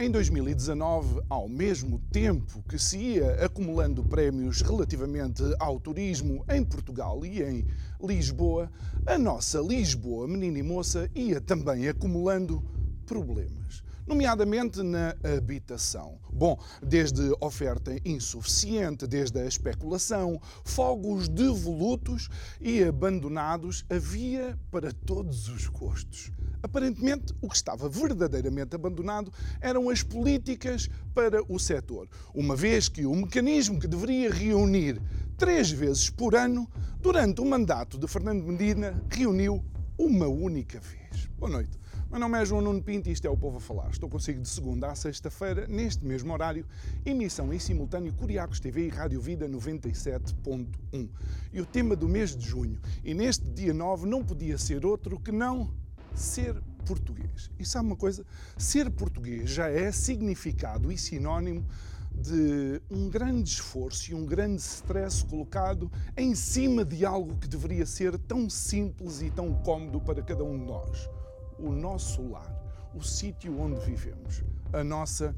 Em 2019, ao mesmo tempo que se ia acumulando prémios relativamente ao turismo em Portugal e em Lisboa, a nossa Lisboa, menina e moça, ia também acumulando problemas nomeadamente na habitação. Bom, desde oferta insuficiente, desde a especulação, fogos devolutos e abandonados, havia para todos os gostos. Aparentemente, o que estava verdadeiramente abandonado eram as políticas para o setor, uma vez que o mecanismo que deveria reunir três vezes por ano, durante o mandato de Fernando Medina, reuniu uma única vez. Boa noite. Meu nome é João Nuno Pinto e isto é o Povo a Falar. Estou consigo de segunda a sexta-feira, neste mesmo horário, emissão em simultâneo Curiacos TV e Rádio Vida 97.1. E o tema do mês de junho, e neste dia 9, não podia ser outro que não ser português. E sabe uma coisa? Ser português já é significado e sinónimo de um grande esforço e um grande stress colocado em cima de algo que deveria ser tão simples e tão cômodo para cada um de nós o nosso lar, o sítio onde vivemos, a nossa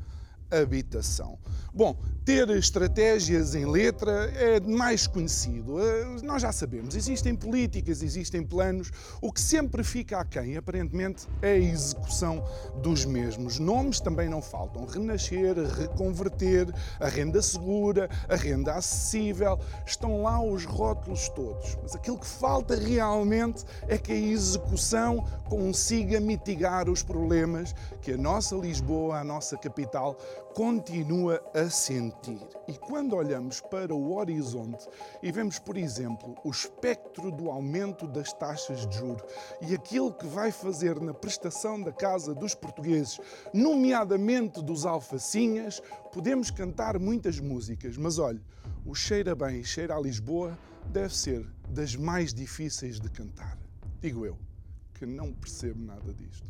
habitação. Bom, ter estratégias em letra é mais conhecido. Eh, nós já sabemos, existem políticas, existem planos. O que sempre fica aquém, aparentemente, é a execução dos mesmos. Nomes também não faltam. Renascer, reconverter, a renda segura, a renda acessível. Estão lá os rótulos todos. Mas aquilo que falta realmente é que a execução consiga mitigar os problemas que a nossa Lisboa, a nossa capital, continua a sentir. E quando olhamos para o horizonte e vemos, por exemplo, o espectro do aumento das taxas de juro e aquilo que vai fazer na prestação da casa dos portugueses, nomeadamente dos alfacinhas, podemos cantar muitas músicas, mas olhe, o Cheira Bem, Cheira a Lisboa deve ser das mais difíceis de cantar. Digo eu, que não percebo nada disto.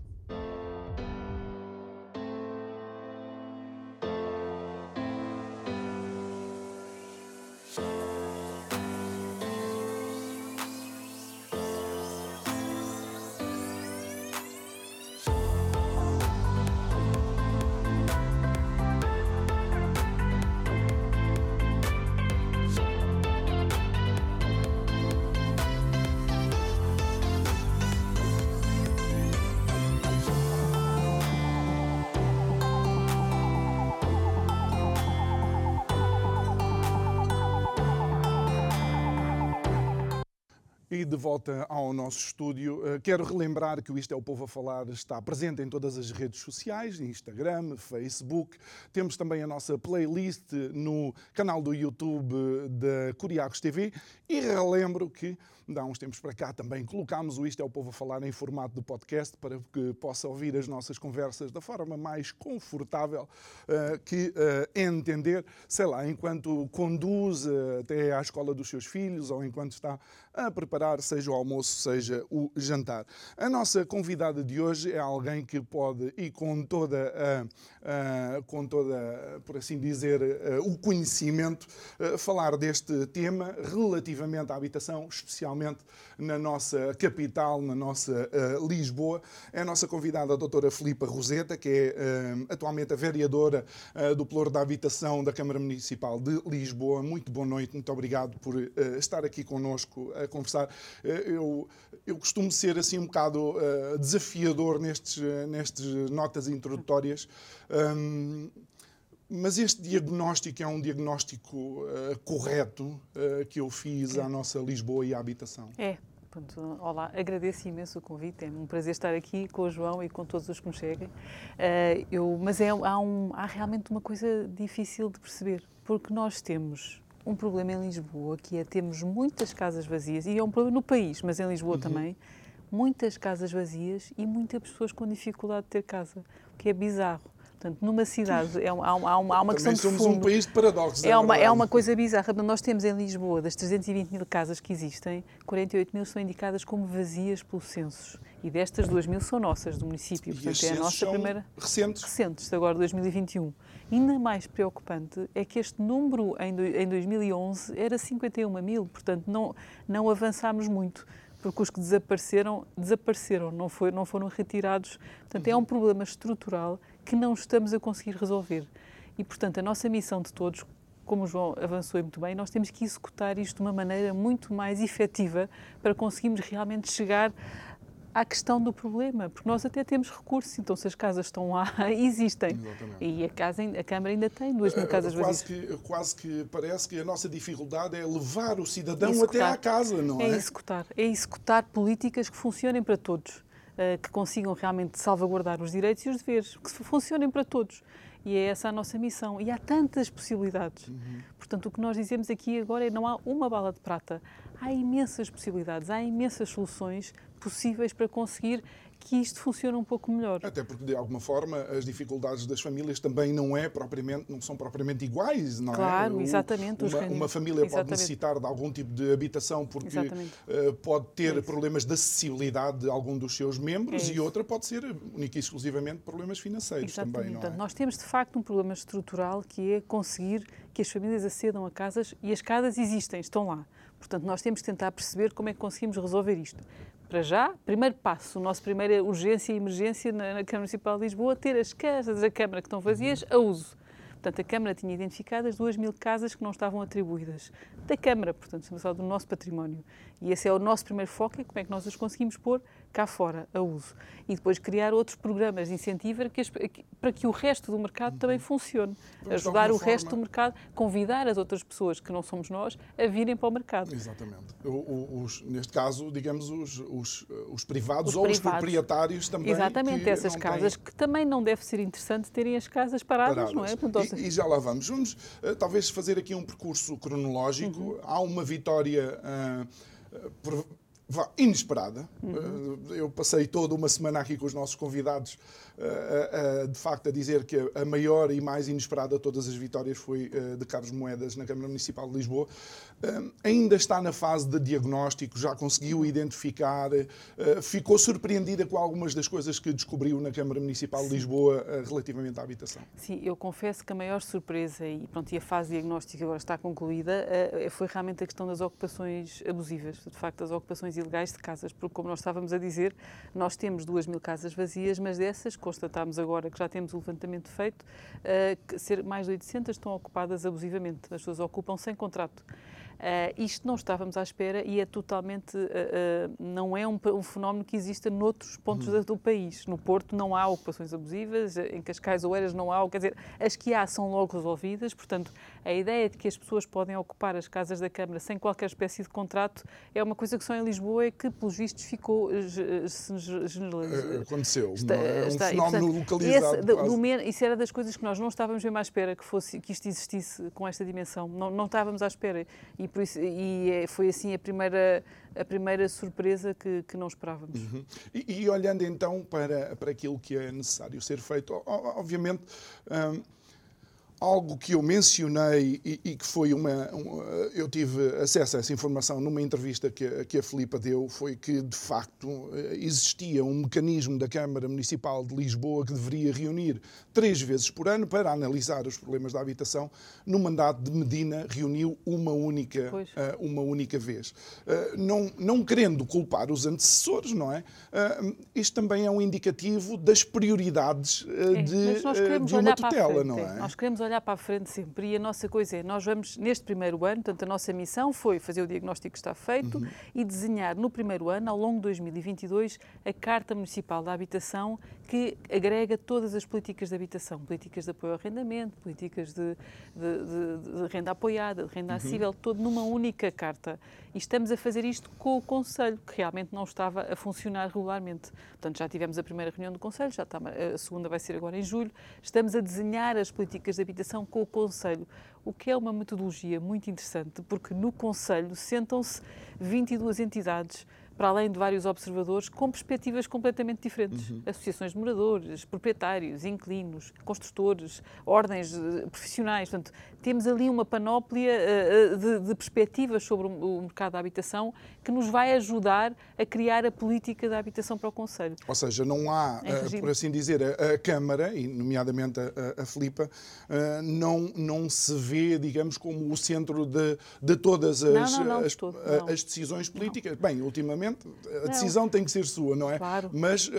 E de volta ao nosso estúdio, eh, quero relembrar que o Isto é o Povo a Falar está presente em todas as redes sociais, Instagram, Facebook. Temos também a nossa playlist no canal do YouTube da Curiacos TV. E relembro que, há uns tempos para cá, também colocámos o Isto é o Povo a Falar em formato de podcast para que possa ouvir as nossas conversas da forma mais confortável uh, que uh, entender, sei lá, enquanto conduz até à escola dos seus filhos ou enquanto está a preparar, seja o almoço, seja o jantar. A nossa convidada de hoje é alguém que pode, e com toda, a, com toda por assim dizer, o conhecimento, falar deste tema relativamente à habitação, especialmente na nossa capital, na nossa Lisboa. É a nossa convidada, a doutora Filipa Roseta, que é atualmente a vereadora do Ploro da Habitação da Câmara Municipal de Lisboa. Muito boa noite, muito obrigado por estar aqui connosco a conversar. Eu, eu costumo ser assim um bocado uh, desafiador nestes, nestes notas introdutórias. Um, mas este diagnóstico é um diagnóstico uh, correto uh, que eu fiz à nossa Lisboa e à habitação. É. Pronto, olá, agradeço imenso o convite, é um prazer estar aqui com o João e com todos os que me cheguem. Uh, eu, mas é, há, um, há realmente uma coisa difícil de perceber, porque nós temos um problema em Lisboa, que é temos muitas casas vazias, e é um problema no país, mas em Lisboa uhum. também, muitas casas vazias e muitas pessoas com dificuldade de ter casa, o que é bizarro. Portanto, numa cidade é uma, há, uma, há uma, há uma questão somos de fundo. um país de paradoxos. É uma, é uma coisa bizarra. Nós temos em Lisboa, das 320 mil casas que existem, 48 mil são indicadas como vazias pelo censo. E destas, 2 mil são nossas, do município. E Portanto, é a nossa são primeira recentes. recentes, agora 2021. Ainda mais preocupante é que este número em, do- em 2011 era 51 mil, portanto não, não avançámos muito, porque os que desapareceram, desapareceram, não, foi, não foram retirados. Portanto, é um problema estrutural que não estamos a conseguir resolver. E, portanto, a nossa missão de todos, como o João avançou muito bem, nós temos que executar isto de uma maneira muito mais efetiva para conseguirmos realmente chegar à questão do problema, porque nós até temos recursos, então se as casas estão lá, existem. Exatamente. E a, casa, a Câmara ainda tem duas mil casas quase vazias. que, quase que parece que a nossa dificuldade é levar o cidadão Executar. até à casa, não É é? executar, é executar políticas que funcionem para todos, que consigam realmente salvaguardar os direitos e os deveres, que funcionem para todos. E é essa a nossa missão. E há tantas possibilidades. Uhum. Portanto, o que nós dizemos aqui agora é não há uma bala de prata. Há imensas possibilidades, há imensas soluções possíveis para conseguir que isto funcione um pouco melhor. Até porque, de alguma forma, as dificuldades das famílias também não, é propriamente, não são propriamente iguais, não Claro, é? O- exatamente, Uma, uma família pode Exatamente. necessitar de algum tipo de habitação porque eh, pode ter É problemas de acessibilidade de algum dos seus membros É e outra pode ser única e exclusivamente problemas financeiros Exatamente. também, não Portanto, é? nós temos de facto um problema estrutural que é conseguir que as famílias acedam a casas e as casas existem, estão lá. Portanto, nós temos de tentar perceber como é que conseguimos resolver isto. Para já, primeiro passo, a nossa primeira urgência e emergência na, na Câmara Municipal de Lisboa, ter as casas da Câmara que estão vazias a uso. Portanto, a Câmara tinha identificado as 2 mil casas que não estavam atribuídas. Da Câmara, portanto, estamos a falar do nosso património. E esse é o nosso primeiro foco, é como é que nós as conseguimos pôr cá fora, a uso. E depois criar outros programas de incentivo para que, o resto do mercado também funcione. Vamos, de Ajudar o alguma resto do forma- mercado, convidar as outras pessoas que não somos nós a virem para o mercado. Exatamente. O- os- neste caso, digamos, os, os, os privados Os ou os privados. proprietários também. Exatamente, essas casas têm que também não deve ser interessante terem as casas paradas, não é? paradas. Portanto, E, e já lá vamos. Vamos eh, talvez fazer aqui um percurso cronológico. Uhum. Há uma vitória vá, inesperada. Uhum. Eh, eu passei toda uma semana aqui com os nossos convidados, ah, de facto, a dizer que a maior e mais inesperada de todas as vitórias foi ah, de Carlos Moedas na Câmara Municipal de Lisboa. Ainda está na fase de diagnóstico, já conseguiu identificar, ficou surpreendida com algumas das coisas que descobriu na Câmara Municipal de Lisboa relativamente à habitação. Sim, eu confesso que a maior surpresa, e, pronto, e a fase diagnóstica agora está concluída, eh, foi realmente a questão das ocupações abusivas, de facto, as ocupações ilegais de casas, porque, como nós estávamos a dizer, nós temos duas mil casas vazias, mas dessas, constatámos agora que já temos o levantamento feito, eh, que mais de 800 estão ocupadas abusivamente, as pessoas ocupam sem contrato. Uh, isto não estávamos à espera e é totalmente, uh, uh, não é um, um, fenómeno que exista noutros pontos Uhum. do país. No Porto não há ocupações abusivas, em Cascais ou Eiras não há, quer dizer, as que há são logo resolvidas, portanto, a ideia de que as pessoas podem ocupar as casas da Câmara sem qualquer espécie de contrato é uma coisa que só em Lisboa é que, pelos vistos, ficou eh, generalizada. Aconteceu, Está- é um está- e, fenómeno portanto, localizado. esse, do- do isso era das coisas que nós não estávamos mesmo à espera que, fosse, que isto existisse com esta dimensão. Não, não estávamos à espera. E, por isso, e é- foi assim a primeira, a primeira surpresa que, que não esperávamos. Uhum. E, e olhando então para, para aquilo que é necessário ser feito, obviamente. hum, Algo que eu mencionei e, e que foi uma. um, eu tive acesso a essa informação numa entrevista que, a- que a Filipa deu, foi que, de facto, eh, existia um mecanismo da Câmara Municipal de Lisboa que deveria reunir três vezes por ano para analisar os problemas da habitação. No mandato de Medina, reuniu uma única, eh, uma única vez. Eh, não, não querendo culpar os antecessores, não é? Eh, isto também é um indicativo das prioridades eh, É, de, eh, de uma tutela, não é. é? Nós queremos olhar para a frente sempre e a nossa coisa é, nós vamos, neste primeiro ano, portanto, a nossa missão foi fazer o diagnóstico que está feito Uhum. e desenhar no primeiro ano, ao longo de 2022, a Carta Municipal da Habitação que agrega todas as políticas de habitação, políticas de apoio ao arrendamento, políticas de, de- de- de renda apoiada, de renda Uhum. acessível, todo numa única carta. E estamos a fazer isto com o Conselho, que realmente não estava a funcionar regularmente. Portanto, já tivemos a primeira reunião do Conselho, já está, a segunda vai ser agora em julho. Estamos a desenhar as políticas de habitação com o Conselho, o que é uma metodologia muito interessante, porque no Conselho sentam-se 22 entidades para além de vários observadores, com perspectivas completamente diferentes. Uhum. Associações de moradores, proprietários, inquilinos, construtores, ordens eh, profissionais. Portanto, temos ali uma panóplia uh, de, de, perspectivas sobre o, mercado da habitação que nos vai ajudar a criar a política da habitação para o Conselho. Ou seja, não há, uh, por assim dizer, a, a, Câmara, e nomeadamente a, a Filipa, não, não se vê, digamos, como o centro de, de todas as, não, não, as, todo, as, decisões políticas. Bem, ultimamente a decisão tem que ser sua, não é? Claro. Mas uh,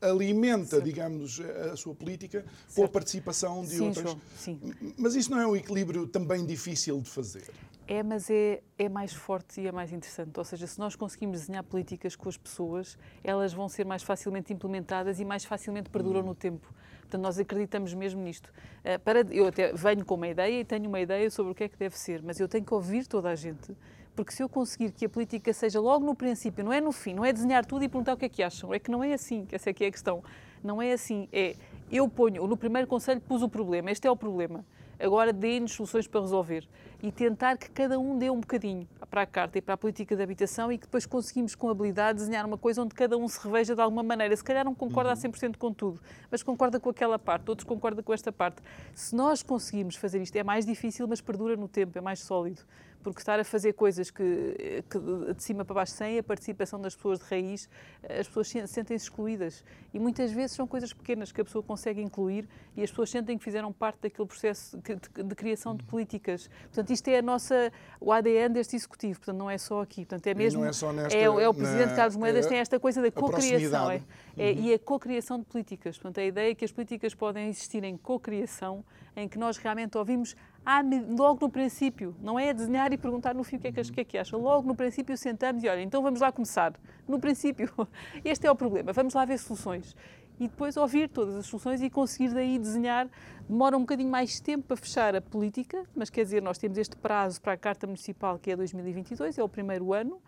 alimenta, certo. digamos, a sua política certo. com a participação de sim, outras. Sim. Mas isso não é um equilíbrio também difícil de fazer? É, mas é, é mais forte e é mais interessante. Ou seja, se nós conseguimos desenhar políticas com as pessoas, elas vão ser mais facilmente implementadas e mais facilmente perduram hum. no tempo. Portanto, nós acreditamos mesmo nisto. Uh, para, eu até venho com uma ideia e tenho uma ideia sobre o que é que deve ser, mas eu tenho que ouvir toda a gente porque se eu conseguir que a política seja logo no princípio, não é no fim, não é desenhar tudo e perguntar o que é que acham, é que não é assim, que essa é que é a questão. Não é assim, é eu ponho, no primeiro conselho pus o problema, este é o problema. Agora deem-nos soluções para resolver e tentar que cada um dê um bocadinho para a carta e para a política de habitação e que depois conseguimos com habilidade desenhar uma coisa onde cada um se reveja de alguma maneira. Se calhar não concorda uhum. a 100% com tudo, mas concorda com aquela parte, outros concordam com esta parte. Se nós conseguirmos fazer isto, é mais difícil, mas perdura no tempo, é mais sólido porque estar a fazer coisas que, que, de cima para baixo sem a participação das pessoas de raiz, as pessoas sentem-se excluídas. E muitas vezes são coisas pequenas que a pessoa consegue incluir e as pessoas sentem que fizeram parte daquele processo de, de criação de políticas. Portanto, isto é a nossa, o ADN deste executivo, portanto, não é só aqui. Portanto, é mesmo. É, só nesta, é, é, o Presidente na, Carlos Moedas é, tem esta coisa da cocriação. É, é, uhum. E a cocriação de políticas. Portanto, a ideia é que as políticas podem existir em cocriação, em que nós realmente ouvimos ah, logo no princípio, não é desenhar e perguntar no fim o que é que, que, é que acha. Logo no princípio sentamos e olha, então vamos lá começar. No princípio, este é o problema, vamos lá ver soluções. E depois ouvir todas as soluções e conseguir daí desenhar demora um bocadinho mais tempo para fechar a política, mas quer dizer, nós temos este prazo para a Carta Municipal, que é 2022, é o primeiro ano,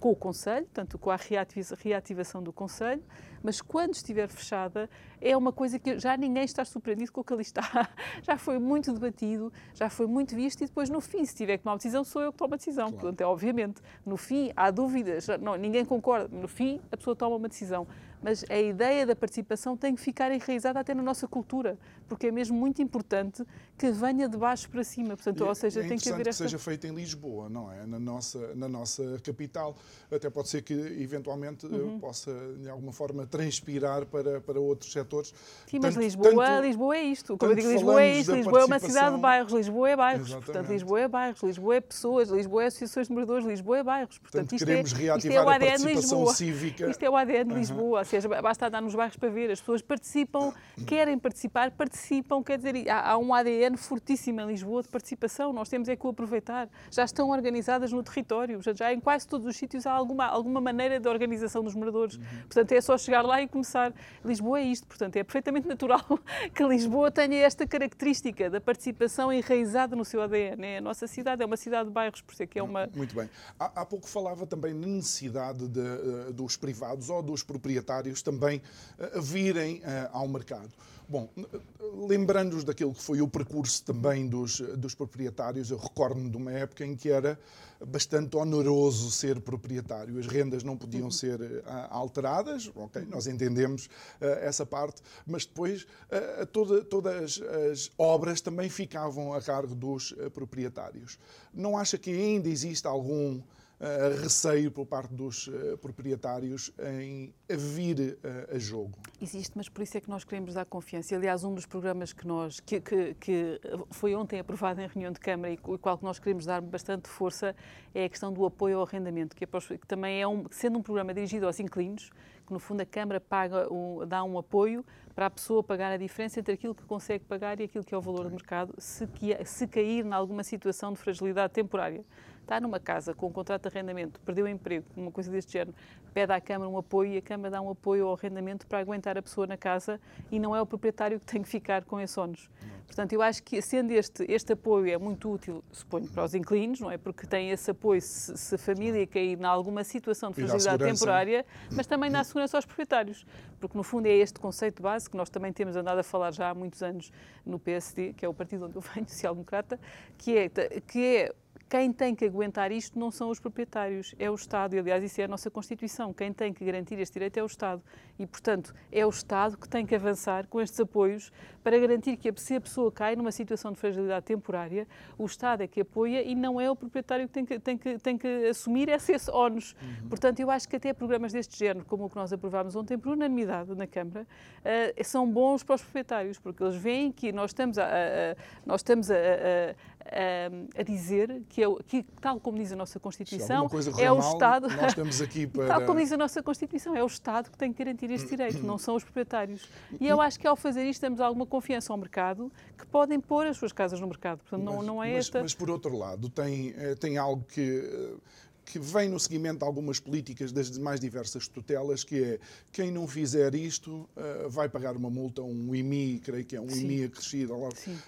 com o Conselho, portanto, com a reativação do Conselho, mas quando estiver fechada, é uma coisa que já ninguém está surpreendido com o que ali está. Já foi muito debatido, já foi muito visto e depois, no fim, se tiver que tomar uma decisão, sou eu que tomo a decisão. Claro. Portanto, é obviamente, no fim, há dúvidas, não, ninguém concorda, no fim, a pessoa toma uma decisão. Mas a ideia da participação tem que ficar enraizada até na nossa cultura, porque é mesmo muito importante que venha de baixo para cima. Portanto, é, ou seja, é tem que haver esta... que seja feita em Lisboa, não é? Na nossa, na nossa capital. Até pode ser que, eventualmente, uhum. possa, de alguma forma, transpirar para, para outros setores. Sim, mas tanto, Lisboa, tanto, Lisboa é isto. Como eu digo, Lisboa é isto. Lisboa é uma cidade de bairros. Lisboa é bairros. Exatamente. Portanto, Lisboa é bairros. Lisboa é pessoas. Lisboa é associações de moradores. Lisboa é bairros. Portanto, Portanto isto, é, isto é o ADN de Lisboa. Cívica. Isto é o ADN de Lisboa. Ou seja, basta andar nos bairros para ver. As pessoas participam, querem participar, participam. Quer dizer, há, há um ADN fortíssimo em Lisboa de participação. Nós temos é que o aproveitar. Já estão organizadas no território. Já, já em quase todos os sítios há alguma, alguma maneira de organização dos moradores. Uhum. Portanto, é só chegar lá e começar. Lisboa é isto. Portanto, é perfeitamente natural que Lisboa tenha esta característica da participação enraizada no seu ADN. É a nossa cidade, é uma cidade de bairros, por isso é que é uma... Muito bem. Há, há pouco falava também na necessidade de, uh, dos privados ou dos proprietários também uh, virem uh, ao mercado. Bom, lembrando-nos daquilo que foi o percurso também dos, dos proprietários, eu recordo-me de uma época em que era bastante oneroso ser proprietário. As rendas não podiam ser uh, alteradas, ok, nós entendemos uh, essa parte, mas depois uh, toda, todas as obras também ficavam a cargo dos proprietários. Não acha que ainda existe algum uh, receio por parte dos uh, proprietários em vir uh, a jogo. Existe, mas por isso é que nós queremos dar confiança. Aliás, um dos programas que nós que, que, que foi ontem aprovado em reunião de Câmara e o qual nós queremos dar bastante força é a questão do apoio ao arrendamento, que, é, que também é um, sendo um programa dirigido aos inquilinos, que no fundo a Câmara paga um, dá um apoio para a pessoa pagar a diferença entre aquilo que consegue pagar e aquilo que é o valor okay. do mercado, se, se cair em alguma situação de fragilidade temporária está numa casa com um contrato de arrendamento, perdeu o emprego, uma coisa deste género, pede à Câmara um apoio e a Câmara dá um apoio ao arrendamento para aguentar a pessoa na casa e não é o proprietário que tem que ficar com esse ónus. Portanto, eu acho que sendo este, este apoio é muito útil, suponho, para os inquilinos, não é? Porque tem esse apoio se, se a família cair em alguma situação de fragilidade temporária, mas também dá segurança aos proprietários. Porque, no fundo, é este conceito base que nós também temos andado a falar já há muitos anos no PSD, que é o partido onde eu venho, social-democrata, que é, que é quem tem que aguentar isto não são os proprietários, é o Estado. E, aliás, isso é a nossa Constituição. Quem tem que garantir este direito é o Estado. E, portanto, é o Estado que tem que avançar com estes apoios para garantir que, se a pessoa cai numa situação de fragilidade temporária, o Estado é que apoia e não é o proprietário que tem que, tem que, tem que assumir esse, esse ónus. Uhum. Portanto, eu acho que até programas deste género, como o que nós aprovámos ontem por unanimidade na Câmara, uh, são bons para os proprietários, porque eles veem que nós estamos a, a, a nós estamos a, a, dizer que, é, que, tal como diz a nossa Constituição, é o mal, Estado. Nós estamos aqui para... tal como diz a nossa Constituição, é o Estado que tem que garantir este direito, não são os proprietários. E eu acho que ao fazer isto temos alguma confiança ao mercado que podem pôr as suas casas no mercado. Portanto, não, mas, não é mas, esta. Mas por outro lado, tem, eh, tem algo que eh, que vem no seguimento de algumas políticas das mais diversas tutelas, que é quem não fizer isto uh, vai pagar uma multa, um IMI, creio que é um Sim. IMI acrescido.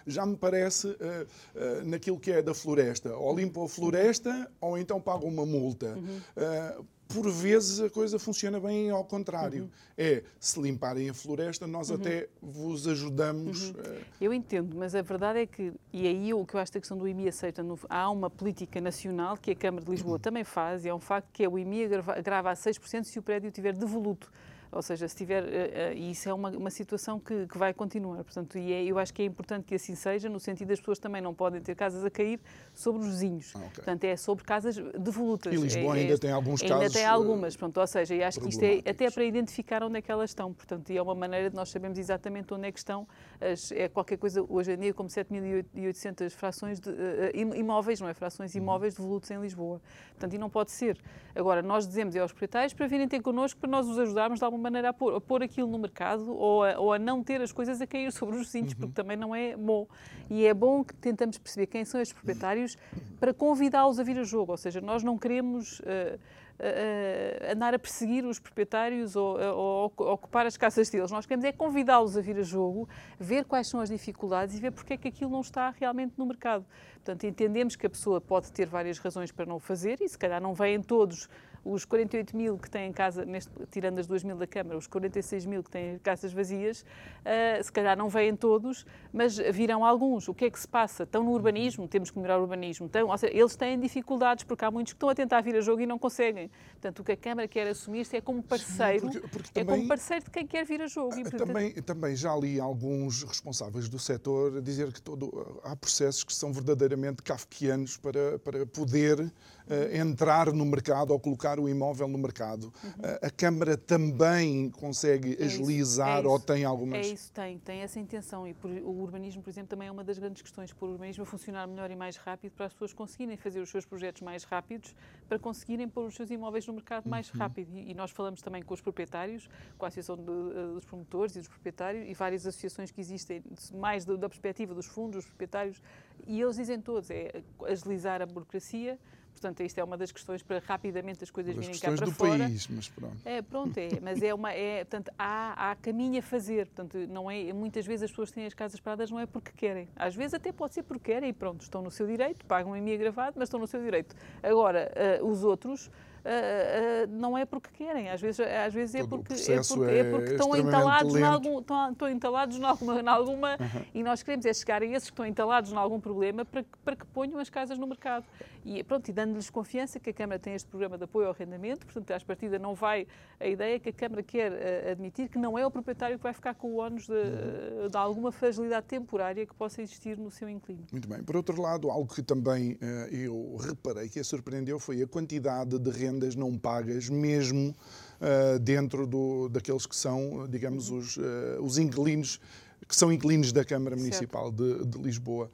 Já me parece uh, uh, naquilo que é da floresta. Ou limpa a floresta ou então paga uma multa. Uhum por vezes a coisa funciona bem ao contrário. Uhum. É, se limparem a floresta, nós uhum. até vos ajudamos. Uhum. Eu entendo, mas a verdade é que, e aí o que eu acho da questão do IMI aceita, no, há uma política nacional que a Câmara de Lisboa também faz, e é um facto que é o IMI agrava a 6% se o prédio tiver devoluto. Ou seja, se tiver. Uh, uh, e isso é uma, uma situação que, que vai continuar. Portanto, e é, eu acho que é importante que assim seja, no sentido das pessoas também não podem ter casas a cair sobre os vizinhos. Ah, okay. Portanto, é sobre casas devolutas. E Lisboa é, ainda é, tem alguns ainda casos. Ainda tem algumas. Pronto, ou seja, e acho que isto é até para identificar onde é que elas estão. Portanto, e é uma maneira de nós sabermos exatamente onde é que estão. As, é qualquer coisa, hoje em dia, como 7.800 frações de uh, imóveis, não é? Frações uhum. imóveis devolutos em Lisboa. Portanto, e não pode ser. Agora, nós dizemos é aos proprietários para virem ter connosco para nós os ajudarmos de alguma maneira a pôr, a pôr aquilo no mercado ou a, ou a, não ter as coisas a cair sobre os vizinhos, uhum. porque também não é bom. E é bom que tentamos perceber quem são estes proprietários para convidá-los a vir a jogo. Ou seja, nós não queremos. Uh, uh, andar a perseguir os proprietários ou, ou, ocupar as casas deles. Nós queremos é convidá-los a vir a jogo, ver quais são as dificuldades e ver porque é que aquilo não está realmente no mercado. Portanto, entendemos que a pessoa pode ter várias razões para não o fazer e se calhar não vêm todos os 48 mil que têm casa, neste, tirando as 2 mil da Câmara, os 46 mil que têm casas vazias, uh, se calhar não vêm todos, mas virão alguns. O que é que se passa? Estão no urbanismo, temos que melhorar o urbanismo. Estão, seja, eles têm dificuldades, porque há muitos que estão a tentar vir a jogo e não conseguem. Portanto, o que a Câmara quer assumir-se é como parceiro, Sim, porque, porque também, é como parceiro de quem quer vir a jogo. E, portanto, também, também já li alguns responsáveis do setor dizer que todo, há processos que são verdadeiramente kafkianos para, para poder uh, entrar no mercado ou colocar o imóvel no mercado. Uhum. A Câmara também consegue é agilizar é ou tem algumas. É isso, tem, tem essa intenção. E por, o urbanismo, por exemplo, também é uma das grandes questões. Por o urbanismo a funcionar melhor e mais rápido para as pessoas conseguirem fazer os seus projetos mais rápidos, para conseguirem pôr os seus imóveis no mercado mais uhum. rápido. E, e, nós falamos também com os proprietários, com a Associação de, uh, dos Promotores e dos Proprietários e várias associações que existem, mais da, da perspectiva dos fundos, dos proprietários, e eles dizem todos: é agilizar a burocracia Portanto, isto é uma das questões para rapidamente as coisas virem cá para do fora. país, mas pronto. É, pronto, é, mas é uma, é, portanto, há, há caminho a fazer, portanto, não é, muitas vezes as pessoas têm as casas paradas não é porque querem, às vezes até pode ser porque querem e pronto, estão no seu direito, pagam em mim gravado, mas estão no seu direito. Agora, uh, os outros uh, não é porque querem, às vezes, às vezes é, porque, é, porque, é, porque estão entalados em algum, estão, estão entalados em alguma, em alguma uhum. e nós queremos é chegar a esses que estão entalados em algum problema para que, para que ponham as casas no mercado. E pronto, e dando-lhes confiança que a Câmara tem este programa de apoio ao arrendamento, portanto, às partida não vai a ideia que a Câmara quer uh, admitir que não é o proprietário que vai ficar com o ónus de, uhum. de alguma fragilidade temporária que possa existir no seu inquilino. Muito bem. Por outro lado, algo que também uh, eu reparei que a surpreendeu foi a quantidade de renda rendas não pagas, mesmo uh, dentro do, daqueles que são, digamos, os, uh, os inquilinos, que são inquilinos da Câmara Municipal de, de, Lisboa.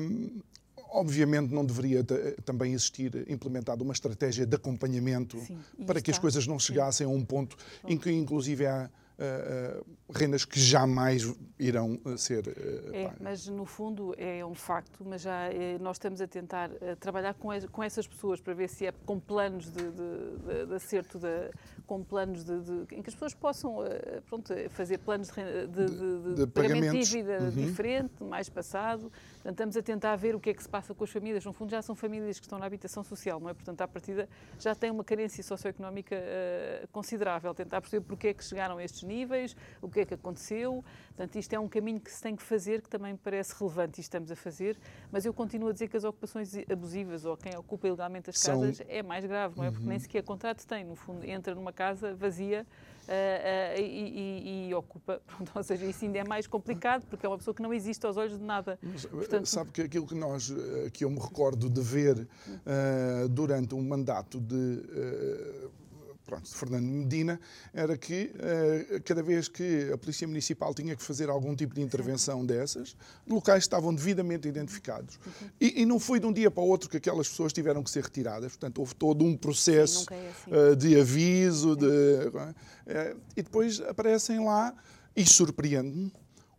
Um, obviamente não deveria também existir implementada uma estratégia de acompanhamento Sim, para que as coisas não chegassem Sim. a um ponto em que inclusive há uh, rendas que jamais irão eh, ser uh, é, mas no fundo é um facto, mas já nós estamos a tentar trabalhar com, com essas pessoas para ver se é com planos de, de, de, de acerto, com planos de, em que as pessoas possam pronto, fazer planos de, de, pagamento de dívida uhum. diferente, mais passado. Portanto, estamos a tentar ver o que é que se passa com as famílias. No fundo, já são famílias que estão na habitação social, não é? Portanto, à partida já têm uma carência socioeconómica uh, considerável. Tentar perceber porque é que chegaram a estes níveis, o que é que aconteceu. Portanto, isto é um caminho que se tem que fazer, que também me parece relevante e estamos a fazer, mas eu continuo a dizer que as ocupações abusivas ou quem ocupa ilegalmente as casas São... é mais grave, não é? Porque uhum. nem sequer contrato tem, no fundo, entra numa casa vazia uh, uh, e, e, e, ocupa. Pronto, ou seja, isso ainda é mais complicado porque é uma pessoa que não existe aos olhos de nada. Mas, Portanto, sabe que aquilo que nós, que eu me recordo de ver uh, durante um mandato de pronto, de Fernando Medina era que uh, cada vez que a Polícia Municipal tinha que fazer algum tipo de intervenção Sim. dessas, locais estavam devidamente identificados. Uhum. E, e, não foi de um dia para o outro que aquelas pessoas tiveram que ser retiradas. Portanto, houve todo um processo Sim, é assim. uh, de aviso. De, uh, e depois aparecem lá, e surpreende-me,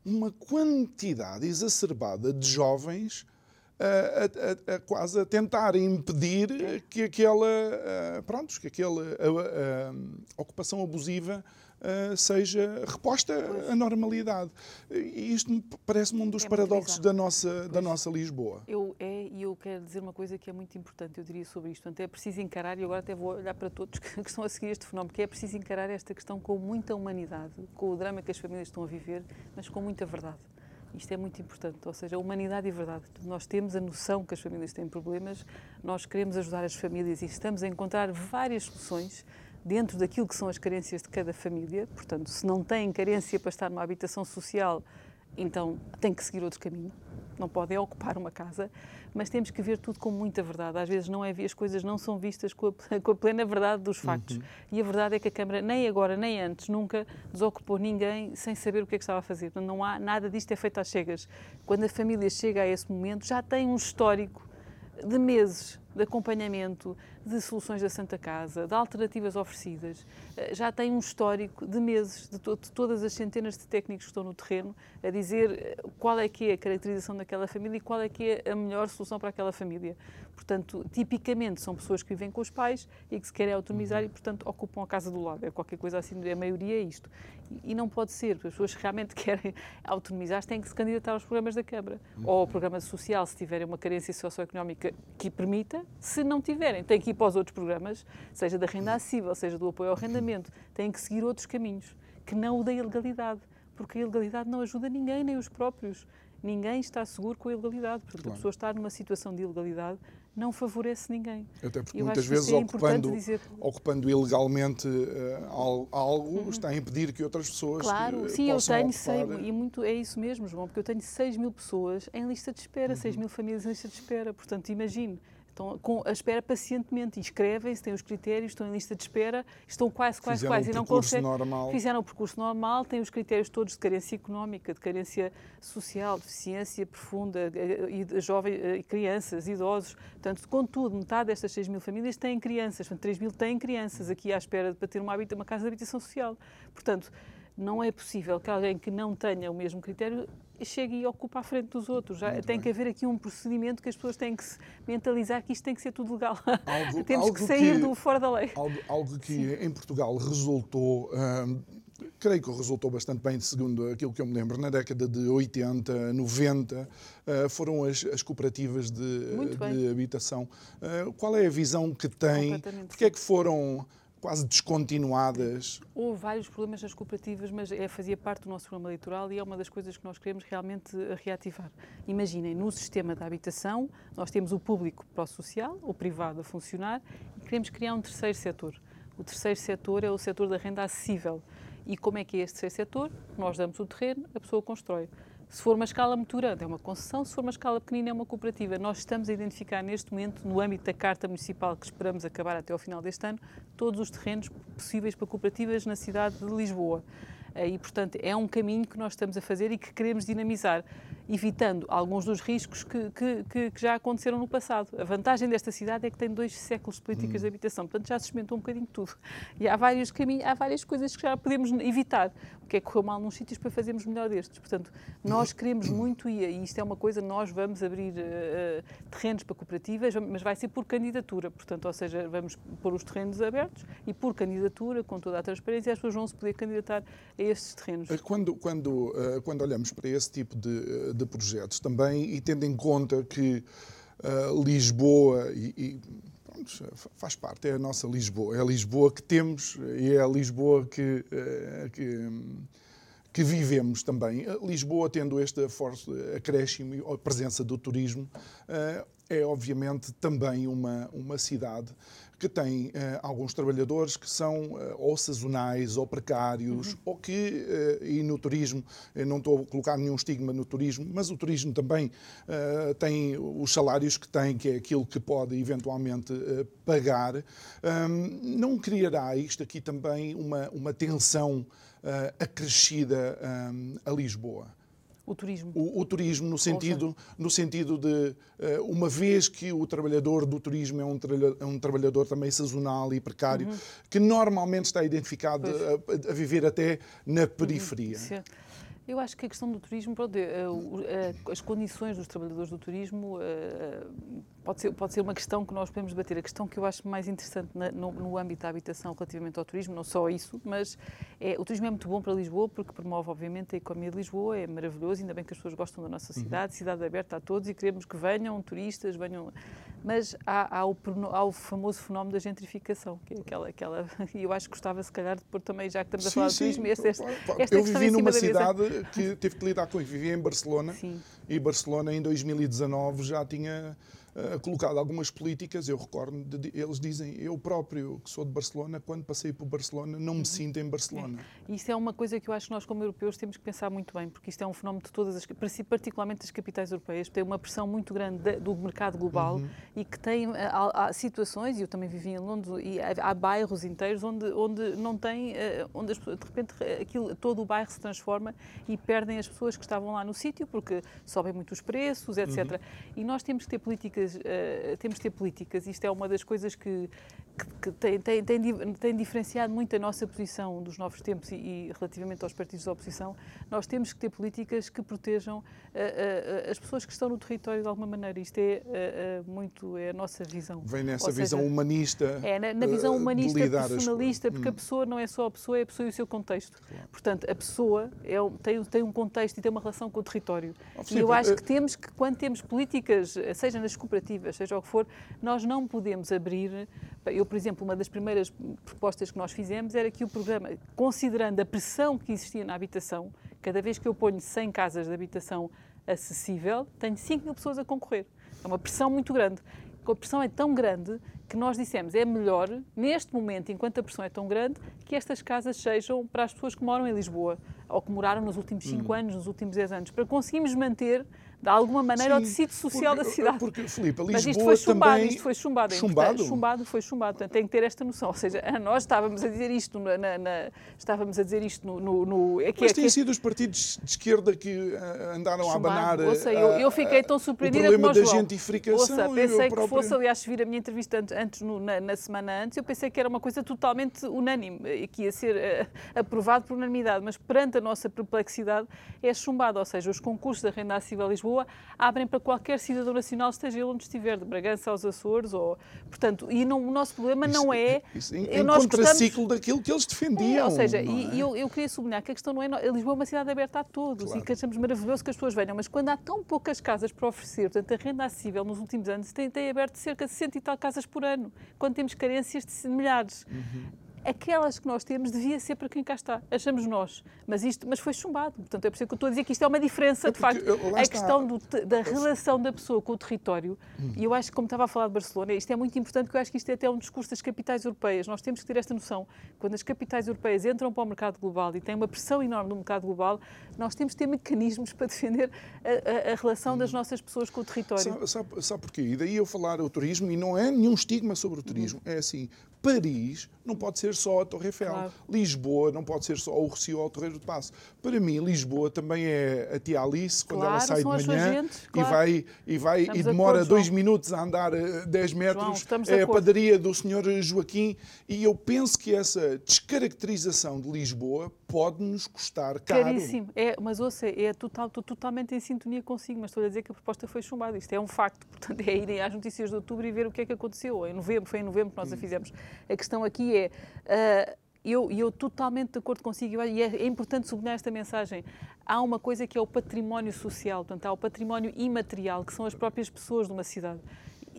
uma quantidade exacerbada de jovens a, a, a, quase a tentar impedir que aquela, pronto, que aquela ocupação abusiva Uh, seja reposta à normalidade. E isto parece-me um dos é paradoxos da nossa, da nossa Lisboa. Eu, é, e eu quero dizer uma coisa que é muito importante, eu diria sobre isto. Portanto, é preciso encarar, e agora até vou olhar para todos que, que estão a seguir este fenómeno, que é preciso encarar esta questão com muita humanidade, com o drama que as famílias estão a viver, mas com muita verdade. Isto é muito importante, ou seja, a humanidade e verdade. Nós temos a noção que as famílias têm problemas, nós queremos ajudar as famílias e estamos a encontrar várias soluções dentro daquilo que são as carências de cada família. Portanto, se não têm carência para estar numa habitação social, então tem que seguir outro caminho. Não podem ocupar uma casa mas temos que ver tudo com muita verdade. Às vezes não é, as coisas não são vistas com a, com a plena verdade dos factos. Uhum. E a verdade é que a Câmara, nem agora nem antes, nunca desocupou ninguém sem saber o que é que estava a fazer. Não há nada disto é feito às cegas. Quando a família chega a esse momento, já tem um histórico de meses de acompanhamento, de soluções da Santa Casa, de alternativas oferecidas. Eh, já tem um histórico de meses de, to de, todas as centenas de técnicos que estão no terreno a dizer eh, qual é que é a caracterização daquela família e qual é que é a melhor solução para aquela família. Portanto, tipicamente são pessoas que vivem com os pais e que se querem autonomizar e, portanto, ocupam a casa do lado. É qualquer coisa assim, a maioria é isto. E, e não pode ser, as pessoas que realmente querem autonomizar têm que se candidatar aos programas da Câmara ou ao programa social, se tiverem uma carência socioeconómica que permita. Se não tiverem, têm que ir para os outros programas, seja da renda acessível, seja do apoio ao arrendamento, têm que seguir outros caminhos, que não o da ilegalidade, porque a ilegalidade não ajuda ninguém, nem os próprios. Ninguém está seguro com a ilegalidade. Portanto, claro. a pessoa estar numa situação de ilegalidade não favorece ninguém. Até porque muitas vezes é ocupando, dizer... ocupando ilegalmente uh, algo uhum. está a impedir que outras pessoas Claro, uh, sim, eu tenho, sei, e muito é isso mesmo, João, porque eu tenho 6 mil pessoas em lista de espera, uhum. 6 mil famílias em lista de espera. Portanto, imagine, estão com a espera pacientemente, inscrevem-se, têm os critérios, estão em lista de espera, estão quase, quase, Fizeram quase e não conseguem. Normal. Fizeram o percurso normal, têm os critérios todos de carência económica, de carência social, deficiência profunda, eh, eh, e jovens, eh, crianças, idosos. Portanto, contudo, metade destas 6 mil famílias têm crianças, portanto, 3 mil têm crianças aqui à espera para ter uma, uma casa de habitação social. Portanto, não é possível que alguém que não tenha o mesmo critério chegue e ocupe à frente dos outros. Já tem bem. que haver aqui um procedimento que as pessoas têm que se mentalizar que isto tem que ser tudo legal. Algo, Temos algo que sair que, do fora da lei. Algo, algo que Sim. em Portugal resultou. Hum, creio que resultou bastante bem, segundo aquilo que eu me lembro, na década de 80, 90, uh, foram as, as cooperativas de, de habitação. Uh, qual é a visão que tem? Porque é que foram quase descontinuadas. Houve vários problemas nas cooperativas, mas é, fazia parte do nosso programa eleitoral e é uma das coisas que nós queremos realmente reativar. Imaginem, no sistema da habitação, nós temos o público para o social, o privado a funcionar e queremos criar um terceiro setor. O terceiro setor é o setor da renda acessível. E como é que é este terceiro setor? Nós damos o terreno, a pessoa constrói. Se for uma escala muito grande, é uma concessão, se for uma escala pequenina, é uma cooperativa. Nós estamos a identificar neste momento, no âmbito da Carta Municipal, que esperamos acabar até ao final deste ano, todos os terrenos possíveis para cooperativas na cidade de Lisboa. Eh, e, portanto, é um caminho que nós estamos a fazer e que queremos dinamizar evitando alguns dos riscos que, que, que, já aconteceram no passado. A vantagem desta cidade é que tem dois séculos de políticas hum. de habitação, portanto já se experimentou um bocadinho tudo. E há vários caminhos, há várias coisas que já podemos evitar. O que é que correu mal nos sítios para fazermos melhor destes. Portanto, nós queremos muito, e isto é uma coisa, nós vamos abrir uh, terrenos para cooperativas, mas vai ser por candidatura, portanto, ou seja, vamos pôr os terrenos abertos e por candidatura, com toda a transparência, as pessoas vão se poder candidatar a estes terrenos. Quando, quando, uh, quando olhamos para esse tipo de, de projetos também e tendo em conta que uh, Lisboa e, e faz parte, é a nossa Lisboa. É a Lisboa que temos e é a Lisboa que, que, que vivemos também. Lisboa, tendo este forte acréscimo e a presença do turismo, é obviamente também uma, uma cidade que tem uh, alguns trabalhadores que são uh, ou sazonais ou precários, uhum. ou que, uh, e no turismo, não estou a colocar nenhum estigma no turismo, mas o turismo também tem os salários que tem, que é aquilo que pode eventualmente pagar. Um, não criará isto aqui também uma, uma tensão acrescida um, a Lisboa? O turismo. O, o turismo, no sentido, no sentido de, uh, uma vez que o trabalhador do turismo é um, tra é um trabalhador também sazonal e precário, uhum. que normalmente está identificado a, a, viver até na periferia. Uhum. Eu acho que a questão do turismo, pronto, eh, eh, as condições dos trabalhadores do turismo pode ser, pode ser uma questão que nós podemos debater. A questão que eu acho mais interessante na, no, no, âmbito da habitação relativamente ao turismo, não só isso, mas é, o turismo é muito bom para Lisboa porque promove, obviamente, a economia de Lisboa, é maravilhoso, ainda bem que as pessoas gostam da nossa uhum. cidade, uhum. cidade aberta a todos e queremos que venham turistas, venham. Mas há, há, o, há o famoso fenómeno da gentrificação, que é aquela. aquela e eu acho que gostava, se calhar, de pôr também, já que estamos a falar sim, de turismo, esta, esta, esta Eu vivi numa cidade que teve que lidar com isso, vivi em Barcelona sim. e Barcelona em 2019 já tinha uh, colocado algumas políticas. Eu recordo, de, eles dizem, eu próprio, que sou de Barcelona, quando passei por Barcelona, não me uhum. sinto em Barcelona. É. Isso é uma coisa que eu acho que nós, como europeus, temos que pensar muito bem, porque isto é um fenómeno de todas as, particularmente das capitais europeias, tem uma pressão muito grande do mercado global uhum. e que tem há, há, situações, e eu também vivi em Londres, e há, há bairros inteiros onde, onde não tem, eh, onde as, de repente aquilo, todo o bairro se transforma e perdem as pessoas que estavam lá no sítio, porque sobem muito os preços, etc. Uhum. E nós temos que ter políticas políticas, uh, temos de ter políticas. Isto é uma das coisas que, que, que tem, tem, tem, tem, diferenciado muito a nossa posição dos novos tempos e, e, relativamente aos partidos da oposição. Nós temos que ter políticas que protejam uh, uh, as pessoas que estão no território de alguma maneira. Isto é muito é a nossa visão. Vem nessa Ou visão seja, humanista. É, na, na visão humanista, personalista, porque hum. a pessoa não é só a pessoa, é a pessoa e o seu contexto. Claro. Portanto, a pessoa é, tem, tem um contexto e tem uma relação com o território. Oh, e eu acho que temos que, quando temos políticas, seja nas cooperativas, seja o que for, nós não podemos abrir. Eu, por exemplo, uma das primeiras propostas que nós fizemos era que o programa, considerando a pressão que existia na habitação, cada vez que eu ponho 100 casas de habitação acessível, tenho 5 mil pessoas a concorrer. É uma pressão muito grande. A pressão é tão grande que nós dissemos é melhor, neste momento, enquanto a pressão é tão grande, que estas casas sejam para as pessoas que moram em Lisboa ou que moraram nos últimos 5 hum. anos, nos últimos 10 anos, para conseguirmos manter de alguma maneira, Sim, o tecido social porque, da cidade. Porque, Filipe, Lisboa Mas isto foi chumbado, também... isto foi chumbado. Chumbado? Chumbado, foi chumbado. Portanto, tem que ter esta noção. Ou seja, nós estávamos a dizer isto, na, na estávamos a dizer isto no... no, no é que, Mas é, têm que... sido os partidos de esquerda que uh, andaram chumbado. a abanar Ouça, eu, eu fiquei tão surpreendida o problema da gentrificação. Ouça, pensei próprio... que fosse, aliás, vir a minha entrevista antes, antes no, na, na, semana antes, eu pensei que era uma coisa totalmente unânime e que ia ser uh, aprovado por unanimidade. Mas perante a nossa perplexidade é chumbado. Ou seja, os concursos da Renda Acessível Lisboa abrem para qualquer cidadão nacional, esteja ele onde estiver, de Bragança aos Açores, ou, portanto, e não, o nosso problema isso, não é... Isso, em, em contraciclo daquilo que eles defendiam. É, ou seja, e, é? eu, eu queria sublinhar que a questão não é... Lisboa é uma cidade aberta a todos claro. e que achamos maravilhoso que as pessoas venham, mas quando há tão poucas casas para oferecer, portanto, a renda acessível nos últimos anos tem, tem aberto cerca de 60 e tal casas por ano, quando temos carências de milhares. Uhum aquelas que nós temos devia ser para quem cá está, achamos nós. Mas, isto, mas foi chumbado. Portanto, é por isso que eu estou a dizer que isto é uma diferença, é de facto. A questão do, da relação da pessoa com o território, hum. e eu acho que, como estava a falar de Barcelona, isto é muito importante, porque eu acho que isto é até um discurso das capitais europeias. Nós temos que ter esta noção. Quando as capitais europeias entram para o mercado global e têm uma pressão enorme no mercado global, nós temos que ter mecanismos para defender a, a, a relação das hum. nossas pessoas com o território. Sabe, sabe, sabe porquê? E daí eu falar o turismo, e não é nenhum estigma sobre o turismo, hum. é assim, Paris não pode ser só a Torre Eiffel. Claro. Lisboa não pode ser só o Recio ou o Torreiro de Passo. Para mim, Lisboa também é a tia Alice, quando claro, ela sai de manhã claro. e vai, e, vai e demora acordo, dois minutos a andar 10 eh, metros. João, é a padaria do Sr. Joaquim. E eu penso que essa descaracterização de Lisboa pode-nos custar caro. Caríssimo. É, mas ouça, é total, estou totalmente em sintonia consigo, mas estou a dizer que a proposta foi chumbada. Isto é um facto. Portanto, é irem às notícias de outubro e ver o que é que aconteceu. Em novembro, foi em novembro que nós a hum. fizemos. A questão aqui é. Uh, eu, eu totalmente de acordo consigo, e é, é, importante sublinhar esta mensagem. Há uma coisa que é o património social, portanto, há o património imaterial, que são as próprias pessoas de uma cidade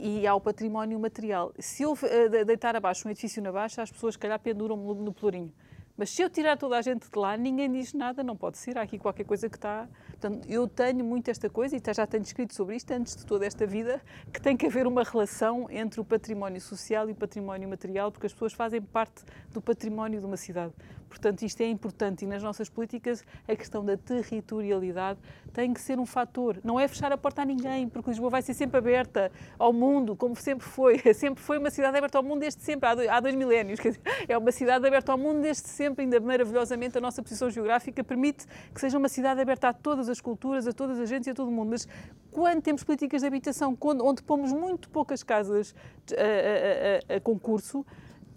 e há o património material. Se eu uh, deitar abaixo um edifício na baixa, as pessoas, se calhar, penduram no, no pelourinho. Mas se eu tirar toda a gente de lá, ninguém diz nada, não pode ser. Há aqui qualquer coisa que está. Portanto, eu tenho muito esta coisa, e já tenho escrito sobre isto antes de toda esta vida, que tem que haver uma relação entre o património social e o património material, porque as pessoas fazem parte do património de uma cidade. Portanto, isto é importante e nas nossas políticas a questão da territorialidade tem que ser um fator. Não é fechar a porta a ninguém, porque Lisboa vai ser sempre aberta ao mundo, como sempre foi. Sempre foi uma cidade aberta ao mundo desde sempre, há dois, há dois milénios. Dizer, é uma cidade aberta ao mundo desde sempre, ainda maravilhosamente a nossa posição geográfica permite que seja uma cidade aberta a todas as culturas, a todas as agentes e a todo o mundo. Mas quando temos políticas de habitação onde pomos muito poucas casas a, a, a, a concurso,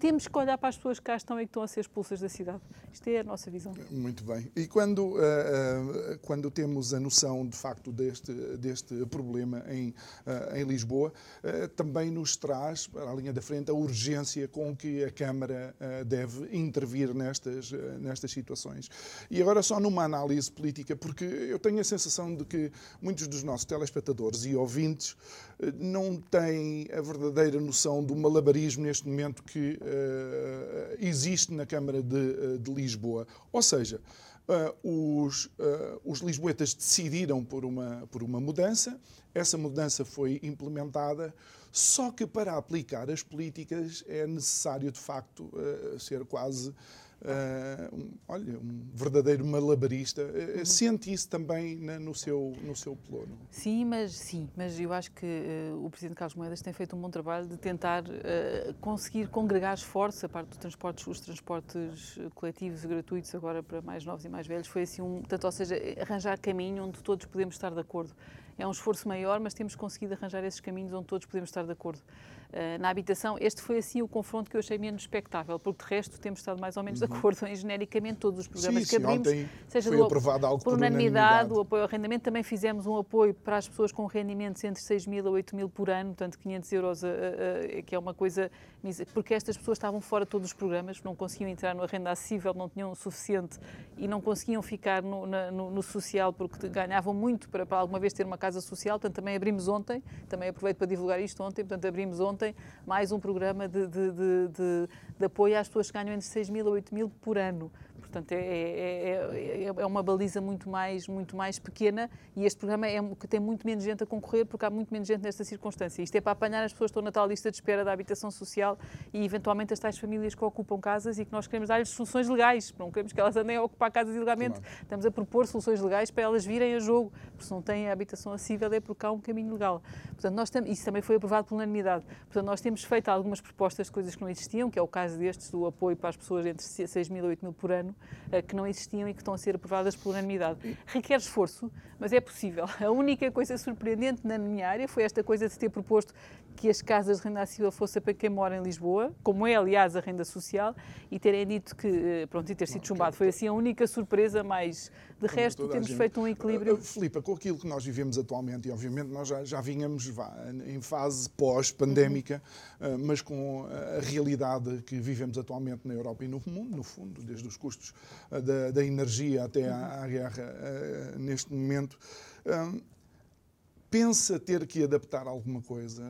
temos que olhar para as pessoas que cá estão e que estão a ser expulsas da cidade. Isto é a nossa visão. Muito bem. E quando, uh, uh, quando temos a noção, de facto, deste, deste problema em, uh, em Lisboa, também nos traz, para a linha da frente, a urgência com que a Câmara deve intervir nestas, nestas situações. E agora só numa análise política, porque eu tenho a sensação de que muitos dos nossos telespectadores e ouvintes não têm a verdadeira noção do malabarismo neste momento que uh, existe na Câmara de, eh, de Lisboa. Ou seja, uh, os, uh, os lisboetas decidiram por uma, por uma mudança, essa mudança foi implementada, só que para aplicar as políticas é necessário, de facto, ser quase uh, um, olha, um verdadeiro malabarista. Uh, uhum. Sente isso também na, no, seu, no seu plano? Sim, mas sim, mas eu acho que uh, o Presidente Carlos Moedas tem feito um bom trabalho de tentar conseguir congregar esforços, a parte dos transportes, os transportes coletivos gratuitos agora para mais novos e mais velhos, foi assim um, tanto, ou seja, arranjar caminho onde todos podemos estar de acordo. É um esforço maior, mas temos conseguido arranjar esses caminhos onde todos podemos estar de acordo. Uh, na habitação, este foi assim o confronto que eu achei menos expectável, porque de resto temos estado mais ou menos uhum. de acordo em genericamente todos os programas sim, que abrimos, sim, seja foi do, aprovado algo por unanimidade, o apoio ao rendimento, também fizemos um apoio para as pessoas com rendimentos entre 6 mil a 8 mil por ano, portanto 500 euros, a, a, a, que é uma coisa, porque estas pessoas estavam fora de todos os programas, não conseguiam entrar no renda acessível, não tinham o suficiente e não conseguiam ficar no, na, no, no social porque ganhavam muito para, para alguma vez ter uma casa social, portanto também abrimos ontem, também aproveito para divulgar isto ontem, portanto abrimos ontem mais um programa de, de, de, de, de apoio às pessoas que ganham entre 6 mil a 8 mil por ano. Portanto, é, é, é, é, uma baliza muito mais, muito mais pequena e este programa é, tem muito menos gente a concorrer porque há muito menos gente nesta circunstância. Isto é para apanhar as pessoas que estão na tal lista de espera da habitação social e, eventualmente, as tais famílias que ocupam casas e que nós queremos dar-lhes soluções legais. Não queremos que elas andem a ocupar casas ilegalmente. Claro. Estamos a propor soluções legais para elas virem a jogo. Porque se não têm a habitação acessível é porque há um caminho legal. Portanto, nós tam, isso também foi aprovado por unanimidade. Portanto, nós temos feito algumas propostas de coisas que não existiam, que é o caso destes, do apoio para as pessoas entre 6 mil e 8 mil por ano, que não existiam e que estão a ser aprovadas por unanimidade. Requer esforço, mas é possível. A única coisa surpreendente na minha área foi esta coisa de ter proposto que as casas de renda acessível fossem para quem mora em Lisboa, como é, aliás, a renda social, e terem dito que, eh, pronto, e ter sido chumbado. Foi assim a única surpresa, mas de resto temos feito um equilíbrio. Uh, Filipe, com aquilo que nós vivemos atualmente, e obviamente nós já, já vinhamos vá, em fase pós-pandémica, uhum. uh, mas com a realidade que vivemos atualmente na Europa e no mundo, no fundo, desde os custos uh, da, da, energia até à, à guerra neste momento pensa ter que adaptar alguma coisa?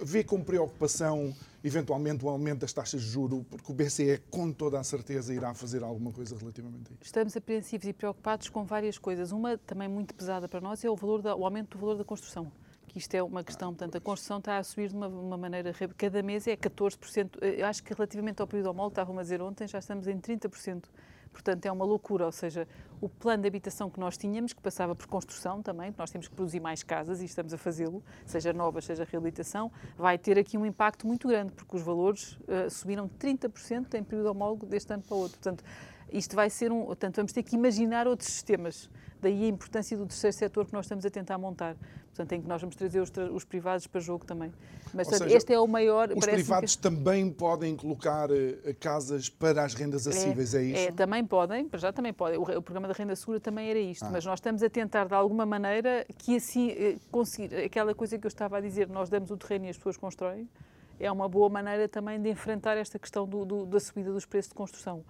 Vê com preocupação, eventualmente, o aumento das taxas de juro, porque o BCE, com toda a certeza, irá fazer alguma coisa relativamente a isso? Estamos apreensivos e preocupados com várias coisas. Uma também muito pesada para nós é o, valor da, o aumento do valor da construção que isto é uma questão, portanto, a construção está a subir de uma, uma, maneira, cada mês é 14%, eu acho que relativamente ao período homólogo, estavam a dizer ontem, já estamos em 30%. Portanto, é uma loucura, ou seja, o plano de habitação que nós tínhamos, que passava por construção também, nós temos que produzir mais casas e estamos a fazê-lo, seja novas, seja reabilitação, vai ter aqui um impacto muito grande, porque os valores uh, subiram 30% em período homólogo deste ano para o outro. Portanto, isto vai ser um. Portanto, vamos ter que imaginar outros sistemas. Daí a importância do terceiro setor que nós estamos a tentar montar. Portanto, em que nós vamos trazer os, os privados para jogo também. Mas portanto, seja, este é o maior. Os privados que... também podem colocar uh, casas para as rendas acessíveis, é, é isso? É, também podem, para já também podem. O, o, programa da renda segura também era isto, ah. mas nós estamos a tentar, de alguma maneira, que assim uh, conseguir aquela coisa que eu estava a dizer, nós damos o terreno e as pessoas constroem, é uma boa maneira também de enfrentar esta questão do, do, da subida dos preços de construção